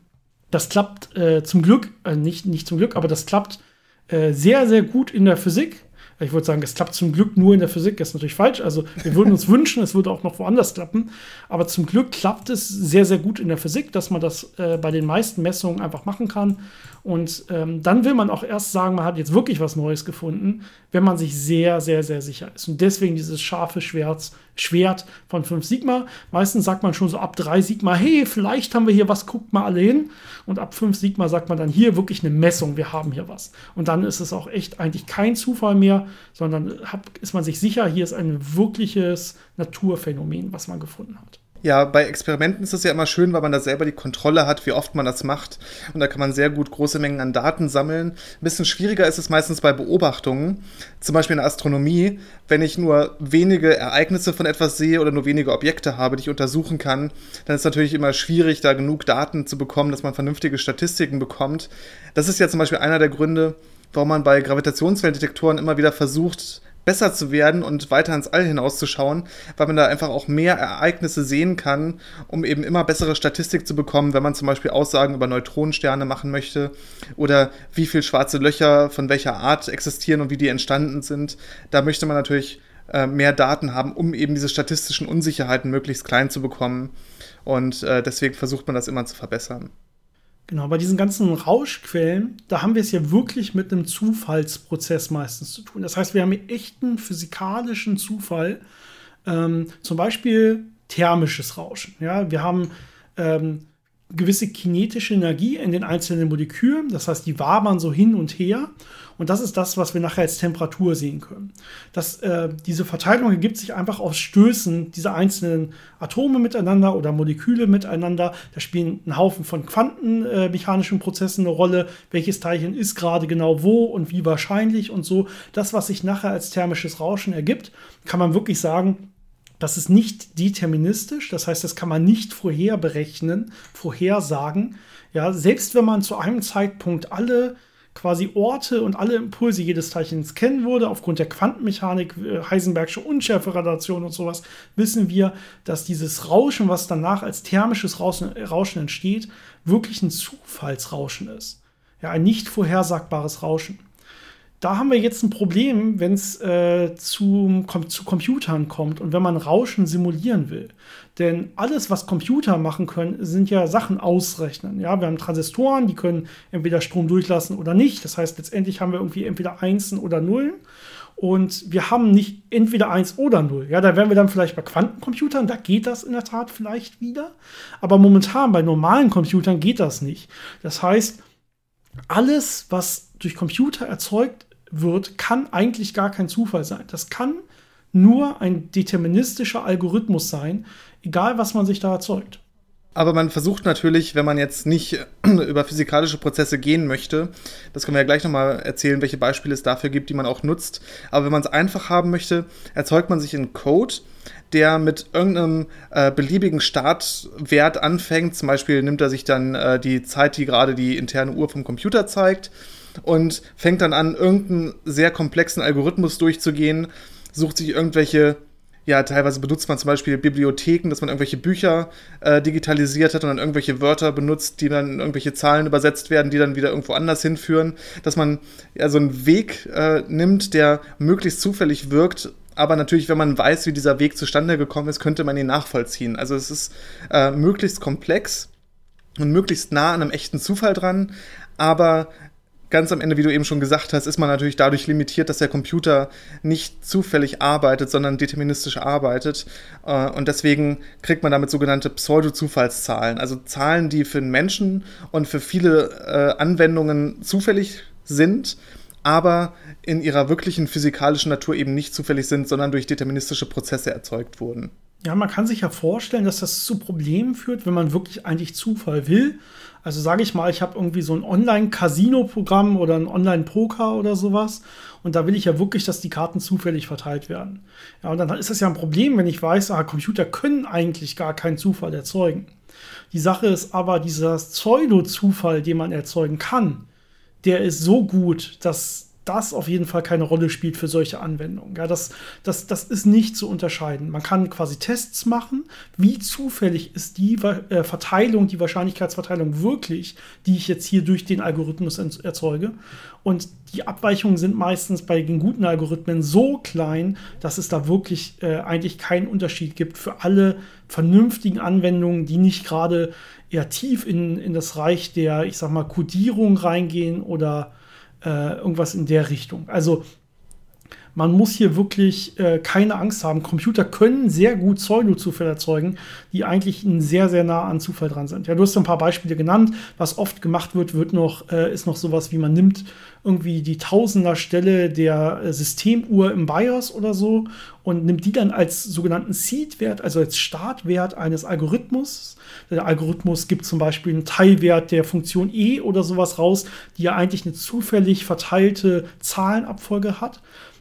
Das klappt äh, zum Glück, äh, nicht, nicht zum Glück, aber das klappt äh, sehr, sehr gut in der Physik. Ich würde sagen, es klappt zum Glück nur in der Physik, das ist natürlich falsch. Also wir würden uns wünschen, es würde auch noch woanders klappen. Aber zum Glück klappt es sehr, sehr gut in der Physik, dass man das äh, bei den meisten Messungen einfach machen kann. Und ähm, dann will man auch erst sagen, man hat jetzt wirklich was Neues gefunden, wenn man sich sehr, sehr, sehr sicher ist. Und deswegen dieses scharfe Schwert, Schwert von 5 Sigma. Meistens sagt man schon so ab 3 Sigma, hey, vielleicht haben wir hier was, guckt mal alle hin. Und ab 5 Sigma sagt man dann hier wirklich eine Messung, wir haben hier was. Und dann ist es auch echt eigentlich kein Zufall mehr, sondern hat, ist man sich sicher, hier ist ein wirkliches Naturphänomen, was man gefunden hat.
Ja, bei Experimenten ist es ja immer schön, weil man da selber die Kontrolle hat, wie oft man das macht. Und da kann man sehr gut große Mengen an Daten sammeln. Ein bisschen schwieriger ist es meistens bei Beobachtungen. Zum Beispiel in der Astronomie. Wenn ich nur wenige Ereignisse von etwas sehe oder nur wenige Objekte habe, die ich untersuchen kann, dann ist es natürlich immer schwierig, da genug Daten zu bekommen, dass man vernünftige Statistiken bekommt. Das ist ja zum Beispiel einer der Gründe, warum man bei Gravitationsfelddetektoren immer wieder versucht, besser zu werden und weiter ins All hinauszuschauen, weil man da einfach auch mehr Ereignisse sehen kann, um eben immer bessere Statistik zu bekommen, wenn man zum Beispiel Aussagen über Neutronensterne machen möchte oder wie viele schwarze Löcher von welcher Art existieren und wie die entstanden sind. Da möchte man natürlich äh, mehr Daten haben, um eben diese statistischen Unsicherheiten möglichst klein zu bekommen. Und äh, deswegen versucht man das immer zu verbessern.
Genau, bei diesen ganzen Rauschquellen, da haben wir es ja wirklich mit einem Zufallsprozess meistens zu tun. Das heißt, wir haben hier echten physikalischen Zufall, ähm, zum Beispiel thermisches Rauschen. Ja, wir haben ähm, gewisse kinetische Energie in den einzelnen Molekülen. Das heißt, die wabern so hin und her. Und das ist das, was wir nachher als Temperatur sehen können. Das, äh, diese Verteilung ergibt sich einfach aus Stößen dieser einzelnen Atome miteinander oder Moleküle miteinander. Da spielen ein Haufen von quantenmechanischen äh, Prozessen eine Rolle. Welches Teilchen ist gerade genau wo und wie wahrscheinlich und so. Das, was sich nachher als thermisches Rauschen ergibt, kann man wirklich sagen, das ist nicht deterministisch, das heißt, das kann man nicht vorher berechnen, vorhersagen. Ja, selbst wenn man zu einem Zeitpunkt alle quasi Orte und alle Impulse jedes Teilchens kennen würde, aufgrund der Quantenmechanik, äh, Heisenbergsche Unschärferelation und sowas, wissen wir, dass dieses Rauschen, was danach als thermisches Rauschen entsteht, wirklich ein Zufallsrauschen ist. Ja, ein nicht vorhersagbares Rauschen da haben wir jetzt ein Problem, wenn es äh, zu, zu Computern kommt und wenn man Rauschen simulieren will. Denn alles, was Computer machen können, sind ja Sachen ausrechnen. Ja, wir haben Transistoren, die können entweder Strom durchlassen oder nicht. Das heißt, letztendlich haben wir irgendwie entweder Einsen oder Nullen. Und wir haben nicht entweder eins oder null. Ja, da wären wir dann vielleicht bei Quantencomputern, da geht das in der Tat vielleicht wieder. Aber momentan bei normalen Computern geht das nicht. Das heißt, alles, was durch Computer erzeugt wird, kann eigentlich gar kein Zufall sein. Das kann nur ein deterministischer Algorithmus sein, egal was man sich da erzeugt.
Aber man versucht natürlich, wenn man jetzt nicht über physikalische Prozesse gehen möchte, das können wir ja gleich nochmal erzählen, welche Beispiele es dafür gibt, die man auch nutzt. Aber wenn man es einfach haben möchte, erzeugt man sich einen Code, der mit irgendeinem äh, beliebigen Startwert anfängt. Zum Beispiel nimmt er sich dann äh, die Zeit, die gerade die interne Uhr vom Computer zeigt und fängt dann an, irgendeinen sehr komplexen Algorithmus durchzugehen, sucht sich irgendwelche ja, teilweise benutzt man zum Beispiel Bibliotheken, dass man irgendwelche Bücher äh, digitalisiert hat und dann irgendwelche Wörter benutzt, die dann in irgendwelche Zahlen übersetzt werden, die dann wieder irgendwo anders hinführen. Dass man ja so einen Weg äh, nimmt, der möglichst zufällig wirkt, aber natürlich, wenn man weiß, wie dieser Weg zustande gekommen ist, könnte man ihn nachvollziehen. Also es ist äh, möglichst komplex und möglichst nah an einem echten Zufall dran, aber ganz am Ende, wie du eben schon gesagt hast, ist man natürlich dadurch limitiert, dass der Computer nicht zufällig arbeitet, sondern deterministisch arbeitet. Äh, und deswegen kriegt man damit sogenannte Pseudo-Zufallszahlen. Also Zahlen, die für einen Menschen und für viele äh, Anwendungen zufällig sind, aber in ihrer wirklichen physikalischen Natur eben nicht zufällig sind, sondern durch deterministische Prozesse erzeugt wurden.
Ja, man kann sich ja vorstellen, dass das zu Problemen führt, wenn man wirklich eigentlich Zufall will. Also sage ich mal, ich habe irgendwie so ein Online-Casino-Programm oder ein Online-Poker oder sowas. Und da will ich ja wirklich, dass die Karten zufällig verteilt werden. Ja, und dann ist es ja ein Problem, wenn ich weiß, ah, Computer können eigentlich gar keinen Zufall erzeugen. Die Sache ist aber, dieser Pseudo-Zufall, den man erzeugen kann, der ist so gut, dass das auf jeden Fall keine Rolle spielt für solche Anwendungen. Ja, das, das, das ist nicht zu unterscheiden. Man kann quasi Tests machen, wie zufällig ist die äh, Verteilung, die Wahrscheinlichkeitsverteilung wirklich, die ich jetzt hier durch den Algorithmus erzeuge. Und die Abweichungen sind meistens bei den guten Algorithmen so klein, dass es da wirklich äh, eigentlich keinen Unterschied gibt für alle vernünftigen Anwendungen, die nicht gerade eher tief in, in das Reich der, ich sag mal, Codierung reingehen oder äh, irgendwas in der Richtung. Also man muss hier wirklich äh, keine Angst haben. Computer können sehr gut Pseudo-Zufälle erzeugen, die eigentlich sehr, sehr nah an Zufall dran sind. Ja, du hast ein paar Beispiele genannt. Was oft gemacht wird, wird noch, äh, ist noch sowas wie man nimmt irgendwie die Tausenderstelle der äh, Systemuhr im BIOS oder so und nimmt die dann als sogenannten Seed-Wert, also als Startwert eines Algorithmus. Der Algorithmus gibt zum Beispiel einen Teilwert der Funktion e oder sowas raus, die ja eigentlich eine zufällig verteilte Zahlenabfolge hat.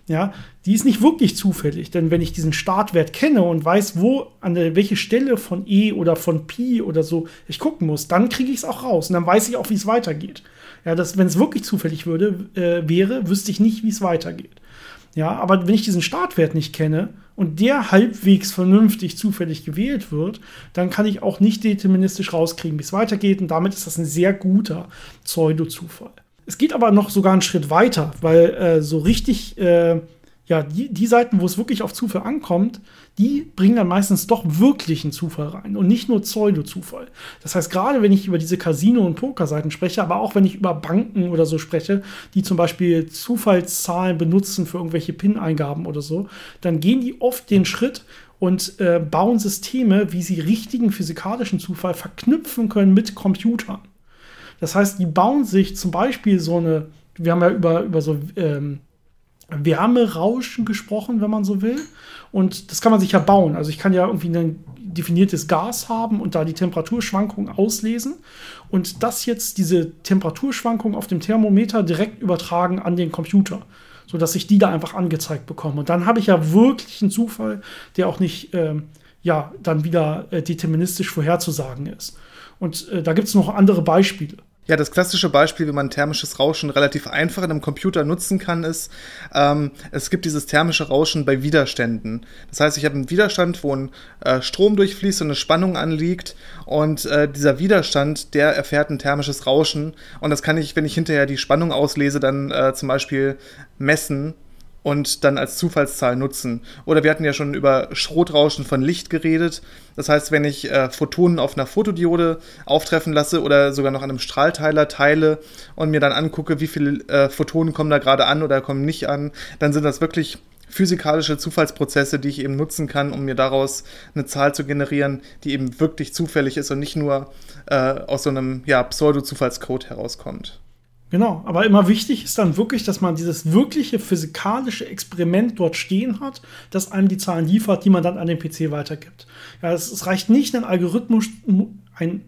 Ja, die ist nicht wirklich zufällig, denn wenn ich diesen Startwert kenne und weiß, wo, an welche Stelle von E oder von Pi oder so ich gucken muss, dann kriege ich es auch raus und dann weiß ich auch, wie es weitergeht. Ja, wenn es wirklich zufällig würde, äh, wäre, wüsste ich nicht, wie es weitergeht. Ja, aber wenn ich diesen Startwert nicht kenne und der halbwegs vernünftig zufällig gewählt wird, dann kann ich auch nicht deterministisch rauskriegen, wie es weitergeht und damit ist das ein sehr guter Pseudo-Zufall. Es geht aber noch sogar einen Schritt weiter, weil äh, so richtig, äh, ja, die, die Seiten, wo es wirklich auf Zufall ankommt, die bringen dann meistens doch wirklichen Zufall rein und nicht nur Pseudo-Zufall. Das heißt, gerade wenn ich über diese Casino- und Pokerseiten spreche, aber auch wenn ich über Banken oder so spreche, die zum Beispiel Zufallszahlen benutzen für irgendwelche PIN-Eingaben oder so, dann gehen die oft den Schritt und äh, bauen Systeme, wie sie richtigen physikalischen Zufall verknüpfen können mit Computern. Das heißt, die bauen sich zum Beispiel so eine, wir haben ja über, über so ähm, Wärmerauschen gesprochen, wenn man so will. Und das kann man sich ja bauen. Also ich kann ja irgendwie ein definiertes Gas haben und da die Temperaturschwankung auslesen und das jetzt diese Temperaturschwankung auf dem Thermometer direkt übertragen an den Computer, sodass ich die da einfach angezeigt bekomme. Und dann habe ich ja wirklich einen Zufall, der auch nicht ähm, ja dann wieder äh, deterministisch vorherzusagen ist. Und äh, da gibt es noch andere Beispiele.
Ja, das klassische Beispiel, wie man thermisches Rauschen relativ einfach in einem Computer nutzen kann, ist, ähm, es gibt dieses thermische Rauschen bei Widerständen. Das heißt, ich habe einen Widerstand, wo ein äh, Strom durchfließt und eine Spannung anliegt und äh, dieser Widerstand, der erfährt ein thermisches Rauschen und das kann ich, wenn ich hinterher die Spannung auslese, dann äh, zum Beispiel messen und dann als Zufallszahl nutzen. Oder wir hatten ja schon über Schrotrauschen von Licht geredet. Das heißt, wenn ich äh, Photonen auf einer Fotodiode auftreffen lasse oder sogar noch an einem Strahlteiler teile und mir dann angucke, wie viele äh, Photonen kommen da gerade an oder kommen nicht an, dann sind das wirklich physikalische Zufallsprozesse, die ich eben nutzen kann, um mir daraus eine Zahl zu generieren, die eben wirklich zufällig ist und nicht nur äh, aus so einem ja, Pseudo-Zufallscode herauskommt.
Genau, aber immer wichtig ist dann wirklich, dass man dieses wirkliche physikalische Experiment dort stehen hat, das einem die Zahlen liefert, die man dann an den PC weitergibt. Ja, es, es reicht nicht, ein Algorithmus, ein,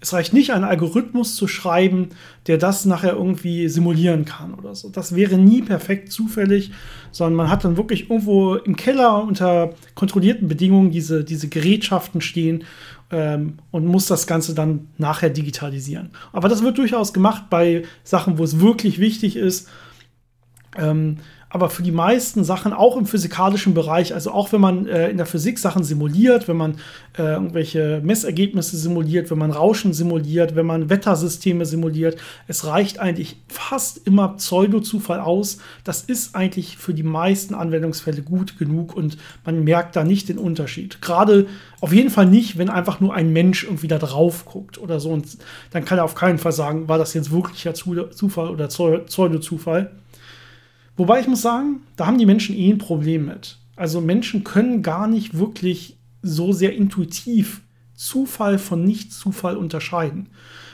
es reicht nicht, einen Algorithmus zu schreiben, der das nachher irgendwie simulieren kann oder so. Das wäre nie perfekt zufällig, sondern man hat dann wirklich irgendwo im Keller unter kontrollierten Bedingungen diese, diese Gerätschaften stehen ähm, und muss das Ganze dann nachher digitalisieren. Aber das wird durchaus gemacht bei Sachen, wo es wirklich wichtig ist. Ähm, aber für die meisten Sachen, auch im physikalischen Bereich, also auch wenn man äh, in der Physik Sachen simuliert, wenn man äh, irgendwelche Messergebnisse simuliert, wenn man Rauschen simuliert, wenn man Wettersysteme simuliert, es reicht eigentlich fast immer Pseudo-Zufall aus. Das ist eigentlich für die meisten Anwendungsfälle gut genug und man merkt da nicht den Unterschied. Gerade auf jeden Fall nicht, wenn einfach nur ein Mensch irgendwie da drauf guckt oder so. Und dann kann er auf keinen Fall sagen, war das jetzt wirklicher Zufall oder Pseudo-Zufall. Wobei ich muss sagen, da haben die Menschen eh ein Problem mit. Also Menschen können gar nicht wirklich so sehr intuitiv Zufall von Nicht-Zufall unterscheiden.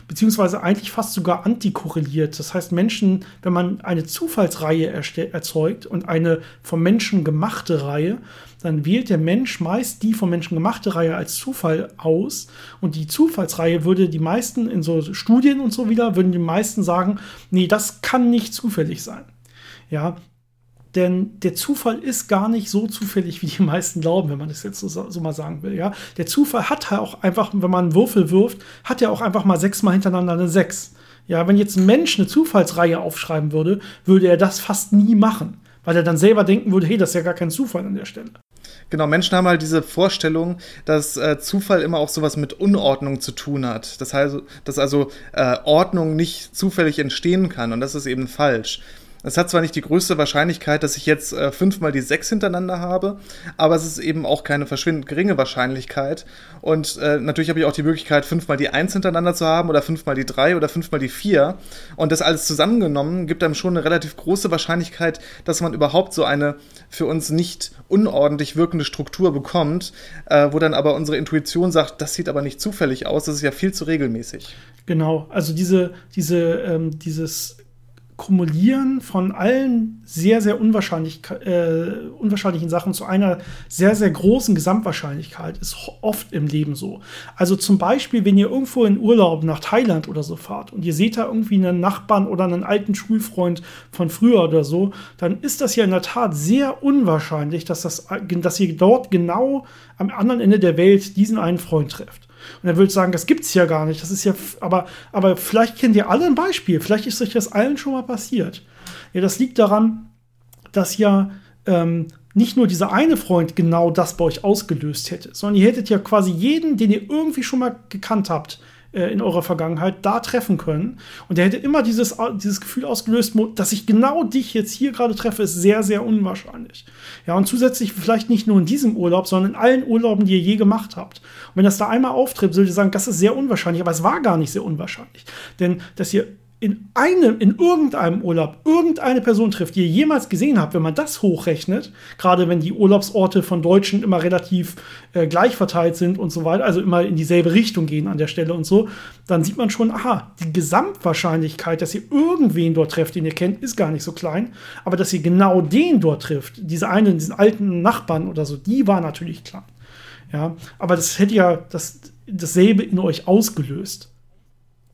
Beziehungsweise eigentlich fast sogar antikorreliert. Das heißt, Menschen, wenn man eine Zufallsreihe erzeugt und eine vom Menschen gemachte Reihe, dann wählt der Mensch meist die vom Menschen gemachte Reihe als Zufall aus. Und die Zufallsreihe würde die meisten in so Studien und so wieder, würden die meisten sagen, nee, das kann nicht zufällig sein. Ja, denn der Zufall ist gar nicht so zufällig, wie die meisten glauben, wenn man das jetzt so, so, mal sagen will. Ja? Der Zufall hat halt auch einfach, wenn man einen Würfel wirft, hat er auch einfach mal sechsmal hintereinander eine Sechs. Ja, wenn jetzt ein Mensch eine Zufallsreihe aufschreiben würde, würde er das fast nie machen, weil er dann selber denken würde, hey, das ist ja gar kein Zufall an der Stelle.
Genau, Menschen haben halt diese Vorstellung, dass äh, Zufall immer auch sowas mit Unordnung zu tun hat. Das heißt, dass also äh, Ordnung nicht zufällig entstehen kann und das ist eben falsch. Es hat zwar nicht die größte Wahrscheinlichkeit, dass ich jetzt äh, fünfmal die sechs hintereinander habe, aber es ist eben auch keine verschwindend geringe Wahrscheinlichkeit. Und äh, natürlich habe ich auch die Möglichkeit, fünfmal die eins hintereinander zu haben oder fünfmal die drei oder fünfmal die vier. Und das alles zusammengenommen gibt einem schon eine relativ große Wahrscheinlichkeit, dass man überhaupt so eine für uns nicht unordentlich wirkende Struktur bekommt, äh, wo dann aber unsere Intuition sagt, das sieht aber nicht zufällig aus, das ist ja viel zu regelmäßig.
Genau, also diese, diese, ähm, dieses Kumulieren von allen sehr, sehr unwahrscheinlich, äh, unwahrscheinlichen Sachen zu einer sehr, sehr großen Gesamtwahrscheinlichkeit ist oft im Leben so. Also zum Beispiel, wenn ihr irgendwo in Urlaub nach Thailand oder so fahrt und ihr seht da irgendwie einen Nachbarn oder einen alten Schulfreund von früher oder so, dann ist das ja in der Tat sehr unwahrscheinlich, dass, das, dass ihr dort genau am anderen Ende der Welt diesen einen Freund trefft. Und er würde sagen, das gibt es ja gar nicht. Das ist ja, aber, aber vielleicht kennt ihr alle ein Beispiel. Vielleicht ist euch das allen schon mal passiert. Ja, das liegt daran, dass ja ähm, nicht nur dieser eine Freund genau das bei euch ausgelöst hätte, sondern ihr hättet ja quasi jeden, den ihr irgendwie schon mal gekannt habt, äh, in eurer Vergangenheit da treffen können. Und der hätte immer dieses, dieses Gefühl ausgelöst, dass ich genau dich jetzt hier gerade treffe, ist sehr, sehr unwahrscheinlich. Ja, und zusätzlich vielleicht nicht nur in diesem Urlaub, sondern in allen Urlauben, die ihr je gemacht habt. Und wenn das da einmal auftritt, würde ich sagen, das ist sehr unwahrscheinlich, aber es war gar nicht sehr unwahrscheinlich. Denn dass ihr in einem, in irgendeinem Urlaub irgendeine Person trifft, die ihr jemals gesehen habt, wenn man das hochrechnet, gerade wenn die Urlaubsorte von Deutschen immer relativ äh, gleich verteilt sind und so weiter, also immer in dieselbe Richtung gehen an der Stelle und so, dann sieht man schon, aha, die Gesamtwahrscheinlichkeit, dass ihr irgendwen dort trefft, den ihr kennt, ist gar nicht so klein, aber dass ihr genau den dort trifft, diese einen, diesen alten Nachbarn oder so, die war natürlich klein. Ja, aber das hätte ja das, dasselbe in euch ausgelöst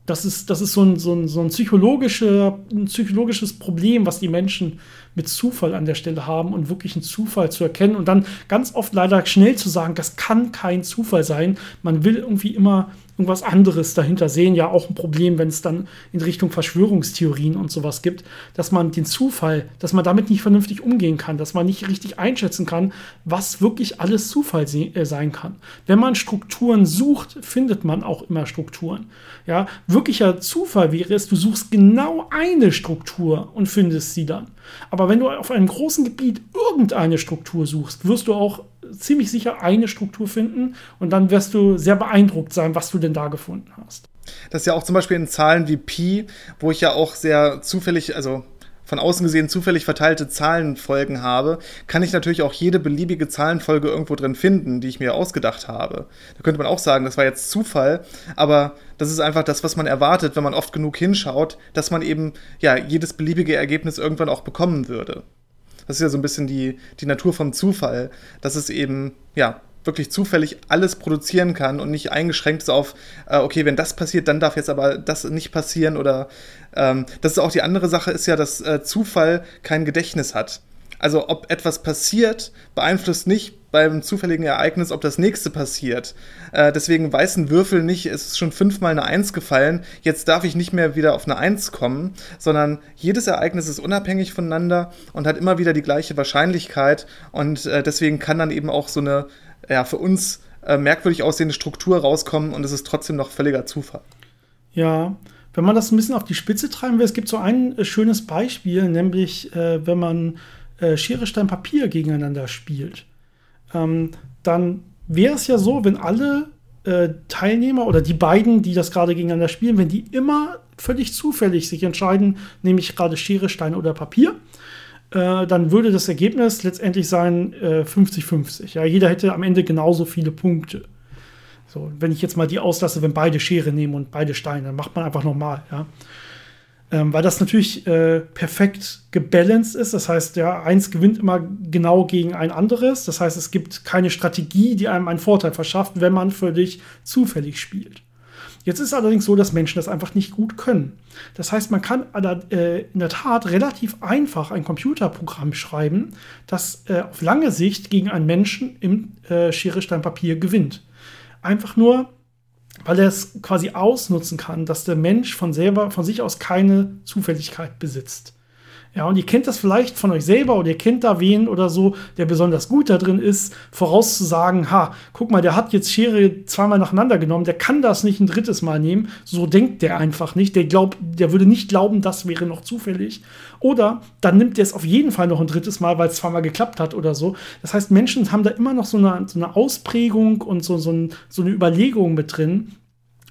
das ist, das ist so ein, so ein, so ein, psychologische, ein psychologisches Problem, was die Menschen mit Zufall an der Stelle haben und wirklich einen Zufall zu erkennen und dann ganz oft leider schnell zu sagen, das kann kein Zufall sein. Man will irgendwie immer irgendwas anderes dahinter sehen. Ja, auch ein Problem, wenn es dann in Richtung Verschwörungstheorien und sowas gibt, dass man den Zufall, dass man damit nicht vernünftig umgehen kann, dass man nicht richtig einschätzen kann, was wirklich alles Zufall äh, sein kann. Wenn man Strukturen sucht, findet man auch immer Strukturen. Ja, wirklicher Zufall wäre es, du suchst genau eine Struktur und findest sie dann. Aber wenn du auf einem großen Gebiet irgendeine Struktur suchst, wirst du auch ziemlich sicher eine Struktur finden und dann wirst du sehr beeindruckt sein, was du denn da gefunden hast.
Das ist ja auch zum Beispiel in Zahlen wie Pi, wo ich ja auch sehr zufällig, also von außen gesehen zufällig verteilte Zahlenfolgen habe, kann ich natürlich auch jede beliebige Zahlenfolge irgendwo drin finden, die ich mir ausgedacht habe. Da könnte man auch sagen, das war jetzt Zufall, aber das ist einfach das, was man erwartet, wenn man oft genug hinschaut, dass man eben ja jedes beliebige Ergebnis irgendwann auch bekommen würde. Das ist ja so ein bisschen die, die Natur vom Zufall, dass es eben, ja, wirklich zufällig alles produzieren kann und nicht eingeschränkt ist auf, äh, okay, wenn das passiert, dann darf jetzt aber das nicht passieren oder ähm, das ist auch die andere Sache, ist ja, dass äh, Zufall kein Gedächtnis hat. Also ob etwas passiert, beeinflusst nicht beim zufälligen Ereignis, ob das nächste passiert. Äh, deswegen weißen Würfel nicht, es ist schon fünfmal eine Eins gefallen, jetzt darf ich nicht mehr wieder auf eine Eins kommen, sondern jedes Ereignis ist unabhängig voneinander und hat immer wieder die gleiche Wahrscheinlichkeit und äh, deswegen kann dann eben auch so eine, ja, für uns äh, merkwürdig aussehende Struktur rauskommen und es ist trotzdem noch völliger Zufall.
Ja, wenn man das ein bisschen auf die Spitze treiben will, es gibt so ein äh, schönes Beispiel, nämlich äh, wenn man äh, Schere, Stein, Papier gegeneinander spielt, ähm, dann wäre es ja so, wenn alle äh, Teilnehmer oder die beiden, die das gerade gegeneinander spielen, wenn die immer völlig zufällig sich entscheiden, nämlich gerade Schere, Stein oder Papier, äh, dann würde das Ergebnis letztendlich sein 50-50. Äh, ja, jeder hätte am Ende genauso viele Punkte. So, wenn ich jetzt mal die auslasse, wenn beide Schere nehmen und beide Steine, dann macht man einfach nochmal, ja. Ähm, weil das natürlich äh, perfekt gebalanced ist. Das heißt, ja, eins gewinnt immer genau gegen ein anderes. Das heißt, es gibt keine Strategie, die einem einen Vorteil verschafft, wenn man völlig zufällig spielt. Jetzt ist allerdings so, dass Menschen das einfach nicht gut können. Das heißt, man kann äh, in der Tat relativ einfach ein Computerprogramm schreiben, das äh, auf lange Sicht gegen einen Menschen im äh, Schere, Stein, Papier gewinnt. Einfach nur, weil er es quasi ausnutzen kann, dass der Mensch von selber, von sich aus keine Zufälligkeit besitzt. Ja, und ihr kennt das vielleicht von euch selber oder ihr kennt da wen oder so, der besonders gut da drin ist, vorauszusagen, ha, guck mal, der hat jetzt Schere zweimal nacheinander genommen, der kann das nicht ein drittes Mal nehmen. So denkt der einfach nicht. Der glaubt, der würde nicht glauben, das wäre noch zufällig. Oder dann nimmt der es auf jeden Fall noch ein drittes Mal, weil es zweimal geklappt hat oder so. Das heißt, Menschen haben da immer noch so eine, so eine Ausprägung und so, so, ein, so eine Überlegung mit drin,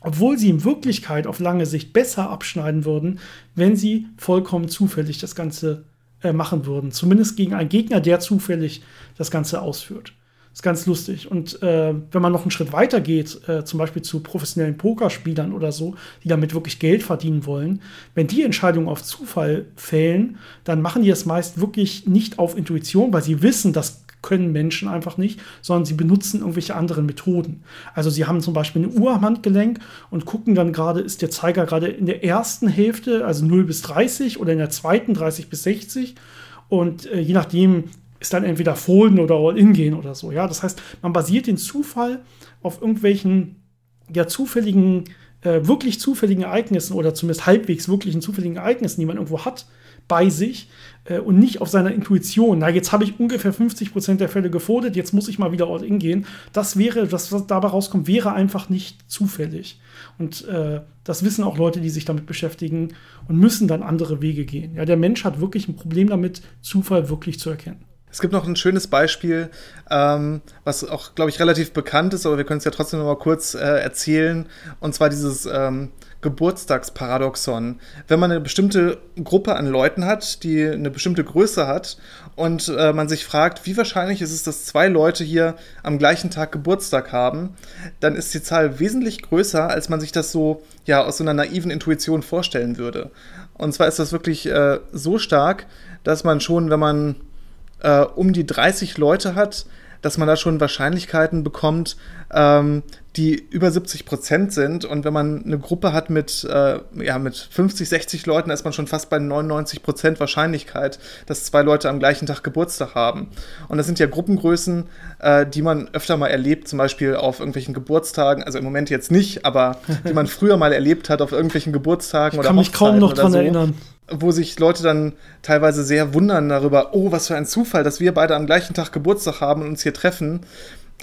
obwohl sie in Wirklichkeit auf lange Sicht besser abschneiden würden, wenn sie vollkommen zufällig das Ganze äh, machen würden. Zumindest gegen einen Gegner, der zufällig das Ganze ausführt. Das ist ganz lustig. Und äh, wenn man noch einen Schritt weiter geht, äh, zum Beispiel zu professionellen Pokerspielern oder so, die damit wirklich Geld verdienen wollen, wenn die Entscheidungen auf Zufall fällen, dann machen die es meist wirklich nicht auf Intuition, weil sie wissen, dass können Menschen einfach nicht, sondern sie benutzen irgendwelche anderen Methoden. Also sie haben zum Beispiel eine Uhr am Handgelenk und gucken dann gerade, ist der Zeiger gerade in der ersten Hälfte, also 0 bis 30 oder in der zweiten 30 bis 60 und äh, je nachdem ist dann entweder Folden oder All-In gehen oder so. Ja, das heißt, man basiert den Zufall auf irgendwelchen ja zufälligen, äh, wirklich zufälligen Ereignissen oder zumindest halbwegs wirklichen zufälligen Ereignissen, die man irgendwo hat, bei sich äh, und nicht auf seiner Intuition. Na, jetzt habe ich ungefähr 50 Prozent der Fälle gefodet, jetzt muss ich mal wieder all in gehen. Das wäre, das, was dabei rauskommt, wäre einfach nicht zufällig. Und äh, das wissen auch Leute, die sich damit beschäftigen und müssen dann andere Wege gehen. Ja, der Mensch hat wirklich ein Problem damit, Zufall wirklich zu erkennen.
Es gibt noch ein schönes Beispiel, ähm, was auch, glaube ich, relativ bekannt ist, aber wir können es ja trotzdem noch mal kurz äh, erzählen. Und zwar dieses ähm, Geburtstagsparadoxon. Wenn man eine bestimmte Gruppe an Leuten hat, die eine bestimmte Größe hat und äh, man sich fragt, wie wahrscheinlich ist es, dass zwei Leute hier am gleichen Tag Geburtstag haben, dann ist die Zahl wesentlich größer, als man sich das so ja aus so einer naiven Intuition vorstellen würde. Und zwar ist das wirklich äh, so stark, dass man schon, wenn man äh, um die 30 Leute hat, dass man da schon Wahrscheinlichkeiten bekommt, ähm, die über 70 Prozent sind. Und wenn man eine Gruppe hat mit, äh, ja, mit 50, 60 Leuten, ist man schon fast bei 99 Prozent Wahrscheinlichkeit, dass zwei Leute am gleichen Tag Geburtstag haben. Und das sind ja Gruppengrößen, äh, die man öfter mal erlebt, zum Beispiel auf irgendwelchen Geburtstagen, also im Moment jetzt nicht, aber die man früher mal erlebt hat auf irgendwelchen Geburtstagen
ich kann mich kaum noch dran so. erinnern
wo sich Leute dann teilweise sehr wundern darüber, oh, was für ein Zufall, dass wir beide am gleichen Tag Geburtstag haben und uns hier treffen.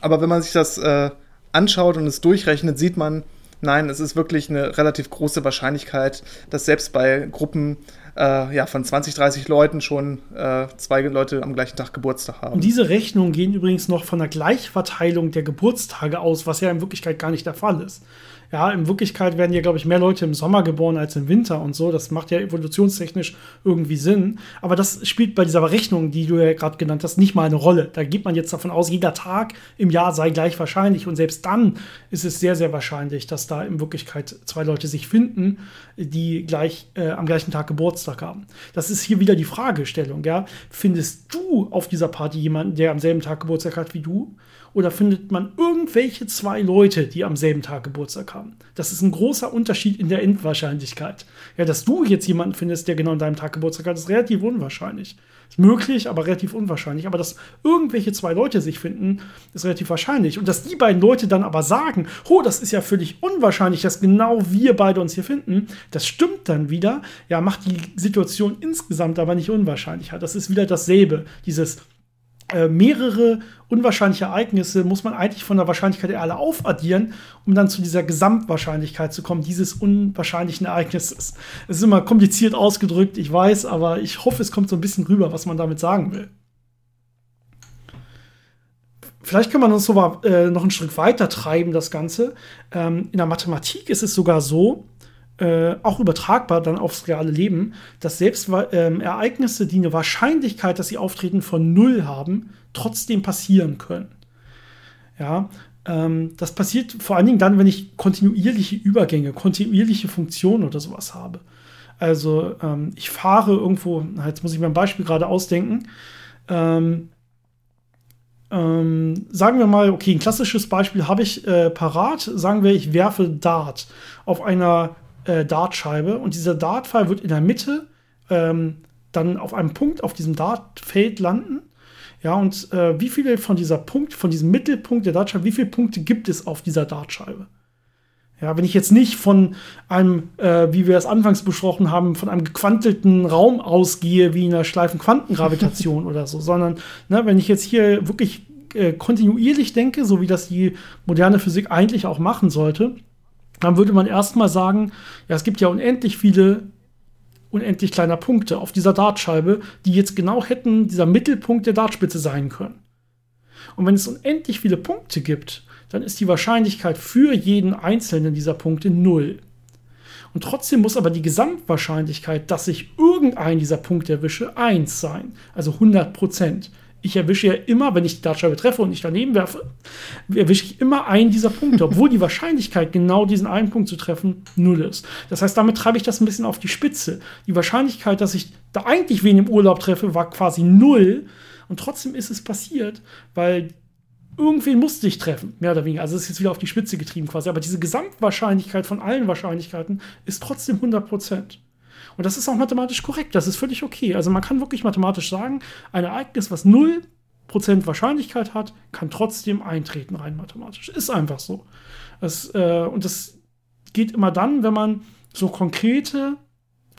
Aber wenn man sich das äh, anschaut und es durchrechnet, sieht man, nein, es ist wirklich eine relativ große Wahrscheinlichkeit, dass selbst bei Gruppen äh, ja, von 20, 30 Leuten schon äh, zwei Leute am gleichen Tag Geburtstag haben.
Und diese Rechnungen gehen übrigens noch von der Gleichverteilung der Geburtstage aus, was ja in Wirklichkeit gar nicht der Fall ist ja, in Wirklichkeit werden ja, glaube ich, mehr Leute im Sommer geboren als im Winter und so. Das macht ja evolutionstechnisch irgendwie Sinn. Aber das spielt bei dieser Berechnung, die du ja gerade genannt hast, nicht mal eine Rolle. Da geht man jetzt davon aus, jeder Tag im Jahr sei gleich wahrscheinlich. Und selbst dann ist es sehr, sehr wahrscheinlich, dass da in Wirklichkeit zwei Leute sich finden, die gleich äh, am gleichen Tag Geburtstag haben. Das ist hier wieder die Fragestellung, ja. Findest du auf dieser Party jemanden, der am selben Tag Geburtstag hat wie du? Oder findet man irgendwelche zwei Leute, die am selben Tag Geburtstag haben? Das ist ein großer Unterschied in der Endwahrscheinlichkeit. Ja, dass du jetzt jemanden findest, der genau an deinem Tag Geburtstag hat, ist relativ unwahrscheinlich. Ist möglich, aber relativ unwahrscheinlich. Aber dass irgendwelche zwei Leute sich finden, ist relativ wahrscheinlich. Und dass die beiden Leute dann aber sagen, oh, das ist ja völlig unwahrscheinlich, dass genau wir beide uns hier finden, das stimmt dann wieder. Ja, macht die Situation insgesamt aber nicht unwahrscheinlicher. Das ist wieder dasselbe. Dieses äh, mehrere unwahrscheinliche Ereignisse muss man eigentlich von der Wahrscheinlichkeit her alle aufaddieren, um dann zu dieser Gesamtwahrscheinlichkeit zu kommen, dieses unwahrscheinlichen Ereignisses. Es ist immer kompliziert ausgedrückt, ich weiß, aber ich hoffe, es kommt so ein bisschen rüber, was man damit sagen will. Vielleicht kann man uns so äh, noch ein Stück weiter treiben, das Ganze. Ähm, in der Mathematik ist es sogar so, äh, auch übertragbar dann aufs reale Leben, dass selbst ähm, Ereignisse, die eine Wahrscheinlichkeit, dass sie auftreten, von null haben, trotzdem passieren können. Ja, ähm, das passiert vor allen Dingen dann, wenn ich kontinuierliche Übergänge, kontinuierliche Funktionen oder sowas habe. Also ähm, ich fahre irgendwo, jetzt muss ich mir ein Beispiel gerade ausdenken. Ähm, ähm, sagen wir mal, okay, ein klassisches Beispiel habe ich äh, parat. Sagen wir, ich werfe Dart auf einer äh, Dartscheibe und dieser Dartpfeil wird in der Mitte ähm, dann auf einem Punkt auf diesem Dartfeld landen. Ja, und äh, wie viele von dieser Punkt, von diesem Mittelpunkt der Dartscheibe, wie viele Punkte gibt es auf dieser Dartscheibe? Ja, wenn ich jetzt nicht von einem, äh, wie wir es anfangs besprochen haben, von einem gequantelten Raum ausgehe, wie in einer Schleifenquantengravitation oder so, sondern ne, wenn ich jetzt hier wirklich äh, kontinuierlich denke, so wie das die moderne Physik eigentlich auch machen sollte, dann würde man erstmal sagen, ja, es gibt ja unendlich viele, unendlich kleiner Punkte auf dieser Dartscheibe, die jetzt genau hätten dieser Mittelpunkt der Dartspitze sein können. Und wenn es unendlich viele Punkte gibt, dann ist die Wahrscheinlichkeit für jeden einzelnen dieser Punkte null. Und trotzdem muss aber die Gesamtwahrscheinlichkeit, dass ich irgendeinen dieser Punkte erwische, 1 sein, also 100 Prozent ich erwische ja immer, wenn ich die Dartscheibe treffe und nicht daneben werfe, erwische ich immer einen dieser Punkte, obwohl die Wahrscheinlichkeit, genau diesen einen Punkt zu treffen, null ist. Das heißt, damit treibe ich das ein bisschen auf die Spitze. Die Wahrscheinlichkeit, dass ich da eigentlich wen im Urlaub treffe, war quasi null. Und trotzdem ist es passiert, weil irgendwen musste ich treffen, mehr oder weniger. Also es ist jetzt wieder auf die Spitze getrieben quasi. Aber diese Gesamtwahrscheinlichkeit von allen Wahrscheinlichkeiten ist trotzdem 100 Prozent. Und das ist auch mathematisch korrekt, das ist völlig okay. Also man kann wirklich mathematisch sagen, ein Ereignis, was 0% Wahrscheinlichkeit hat, kann trotzdem eintreten, rein mathematisch. Ist einfach so. Das, äh, und das geht immer dann, wenn man so konkrete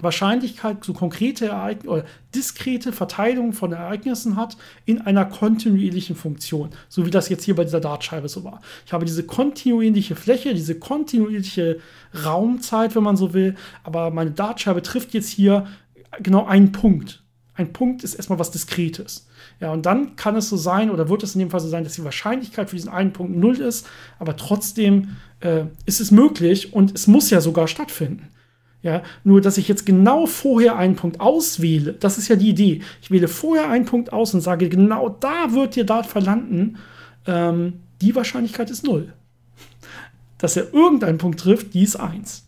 Wahrscheinlichkeit, so konkrete Ereignisse oder diskrete Verteilung von Ereignissen hat in einer kontinuierlichen Funktion, so wie das jetzt hier bei dieser Dartscheibe so war. Ich habe diese kontinuierliche Fläche, diese kontinuierliche Raumzeit, wenn man so will, aber meine Dartscheibe trifft jetzt hier genau einen Punkt. Ein Punkt ist erstmal was Diskretes. Ja, und dann kann es so sein, oder wird es in dem Fall so sein, dass die Wahrscheinlichkeit für diesen einen Punkt null ist, aber trotzdem äh, ist es möglich und es muss ja sogar stattfinden. Ja, nur dass ich jetzt genau vorher einen Punkt auswähle, das ist ja die Idee. Ich wähle vorher einen Punkt aus und sage, genau da wird dir Dart verlanden. Ähm, die Wahrscheinlichkeit ist null. Dass er irgendeinen Punkt trifft, die ist eins.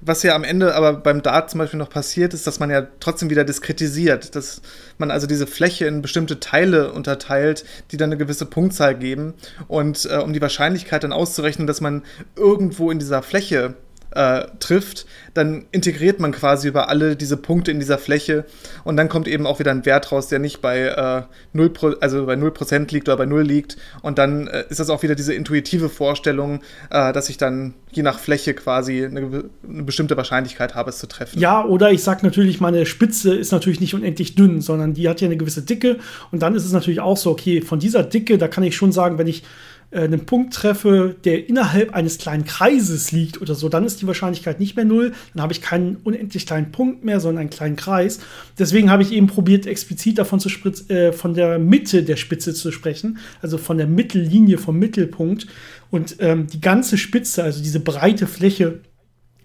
Was ja am Ende aber beim Dart zum Beispiel noch passiert, ist, dass man ja trotzdem wieder diskretisiert, dass man also diese Fläche in bestimmte Teile unterteilt, die dann eine gewisse Punktzahl geben. Und äh, um die Wahrscheinlichkeit dann auszurechnen, dass man irgendwo in dieser Fläche äh, trifft, dann integriert man quasi über alle diese Punkte in dieser Fläche und dann kommt eben auch wieder ein Wert raus, der nicht bei, äh, 0, also bei 0% liegt oder bei 0 liegt. Und dann äh, ist das auch wieder diese intuitive Vorstellung, äh, dass ich dann je nach Fläche quasi eine, eine, bestimmte Wahrscheinlichkeit habe, es zu treffen.
Ja, oder ich sage natürlich, meine Spitze ist natürlich nicht unendlich dünn, sondern die hat ja eine gewisse Dicke. Und dann ist es natürlich auch so, okay, von dieser Dicke, da kann ich schon sagen, wenn ich einen Punkt treffe, der innerhalb eines kleinen Kreises liegt oder so, dann ist die Wahrscheinlichkeit nicht mehr null. Dann habe ich keinen unendlich kleinen Punkt mehr, sondern einen kleinen Kreis. Deswegen habe ich eben probiert, explizit davon zu äh, von der Mitte der Spitze zu sprechen, also von der Mittellinie vom Mittelpunkt und ähm, die ganze Spitze, also diese breite Fläche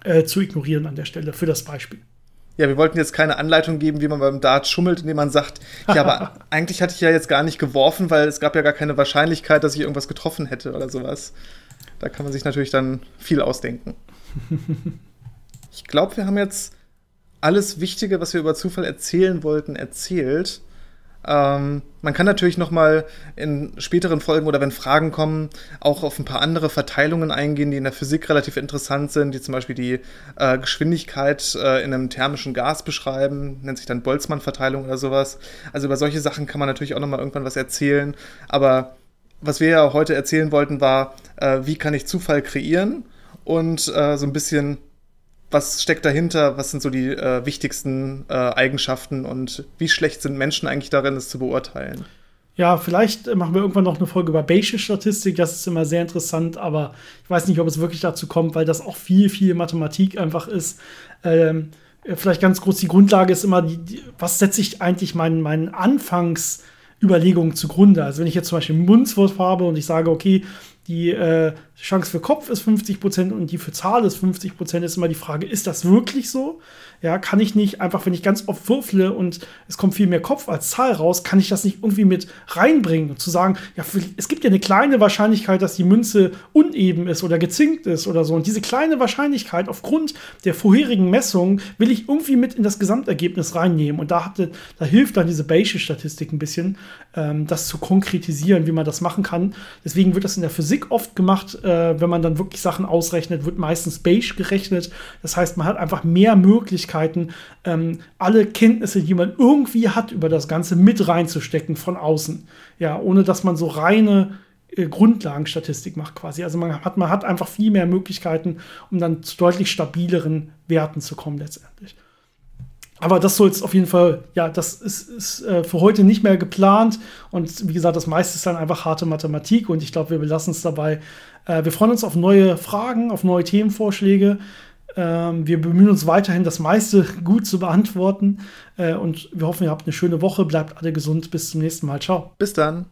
äh, zu ignorieren an der Stelle für das Beispiel.
Ja, wir wollten jetzt keine Anleitung geben, wie man beim Dart schummelt, indem man sagt, ja, aber eigentlich hatte ich ja jetzt gar nicht geworfen, weil es gab ja gar keine Wahrscheinlichkeit, dass ich irgendwas getroffen hätte oder sowas. Da kann man sich natürlich dann viel ausdenken. ich glaube, wir haben jetzt alles Wichtige, was wir über Zufall erzählen wollten, erzählt. Ähm, man kann natürlich noch mal in späteren Folgen oder wenn Fragen kommen, auch auf ein paar andere Verteilungen eingehen, die in der Physik relativ interessant sind, die zum Beispiel die äh, Geschwindigkeit äh, in einem thermischen Gas beschreiben, nennt sich dann Boltzmann-Verteilung oder sowas. Also über solche Sachen kann man natürlich auch noch mal irgendwann was erzählen. Aber was wir ja heute erzählen wollten, war, äh, wie kann ich Zufall kreieren und äh, so ein bisschen was steckt dahinter, was sind so die äh, wichtigsten äh, Eigenschaften und wie schlecht sind Menschen eigentlich darin, es zu beurteilen?
Ja, vielleicht machen wir irgendwann noch eine Folge über Bayesche Statistik. Das ist immer sehr interessant, aber ich weiß nicht, ob es wirklich dazu kommt, weil das auch viel, viel Mathematik einfach ist. Ähm, vielleicht ganz kurz, die Grundlage ist immer, die, die, was setze ich eigentlich meinen, meinen Anfangsüberlegungen zugrunde? Also wenn ich jetzt zum Beispiel ein Mundswort habe und ich sage, okay, die äh, Chance für Kopf ist 50% und die für Zahl ist 50%, ist immer die Frage, ist das wirklich so? Ja, kann ich nicht einfach, wenn ich ganz oft würfle und es kommt viel mehr Kopf als Zahl raus, kann ich das nicht irgendwie mit reinbringen und zu sagen, ja, es gibt ja eine kleine Wahrscheinlichkeit, dass die Münze uneben ist oder gezinkt ist oder so. Und diese kleine Wahrscheinlichkeit aufgrund der vorherigen Messungen will ich irgendwie mit in das Gesamtergebnis reinnehmen. Und da, hatte, da hilft dann diese Bayesian-Statistik ein bisschen, ähm, das zu konkretisieren, wie man das machen kann. Deswegen wird das in der Physik oft gemacht, äh, wenn man dann wirklich Sachen ausrechnet, wird meistens Bayes gerechnet. Das heißt, man hat einfach mehr Möglichkeiten, ähm, alle Kenntnisse, die man irgendwie hat, über das Ganze mit reinzustecken von außen. Ja, ohne dass man so reine äh, Grundlagenstatistik macht quasi. Also man hat, man hat einfach viel mehr Möglichkeiten, um dann zu deutlich stabileren Werten zu kommen letztendlich. Aber das soll jetzt auf jeden Fall, ja, das ist, ist äh, für heute nicht mehr geplant. Und wie gesagt, das meiste ist dann einfach harte Mathematik. Und ich glaube, wir belassen es dabei. Äh, wir freuen uns auf neue Fragen, auf neue Themenvorschläge. Ähm, wir bemühen uns weiterhin, das meiste gut zu beantworten. Äh, und wir hoffen, ihr habt eine schöne Woche. Bleibt alle gesund. Bis zum nächsten Mal. Ciao.
Bis dann.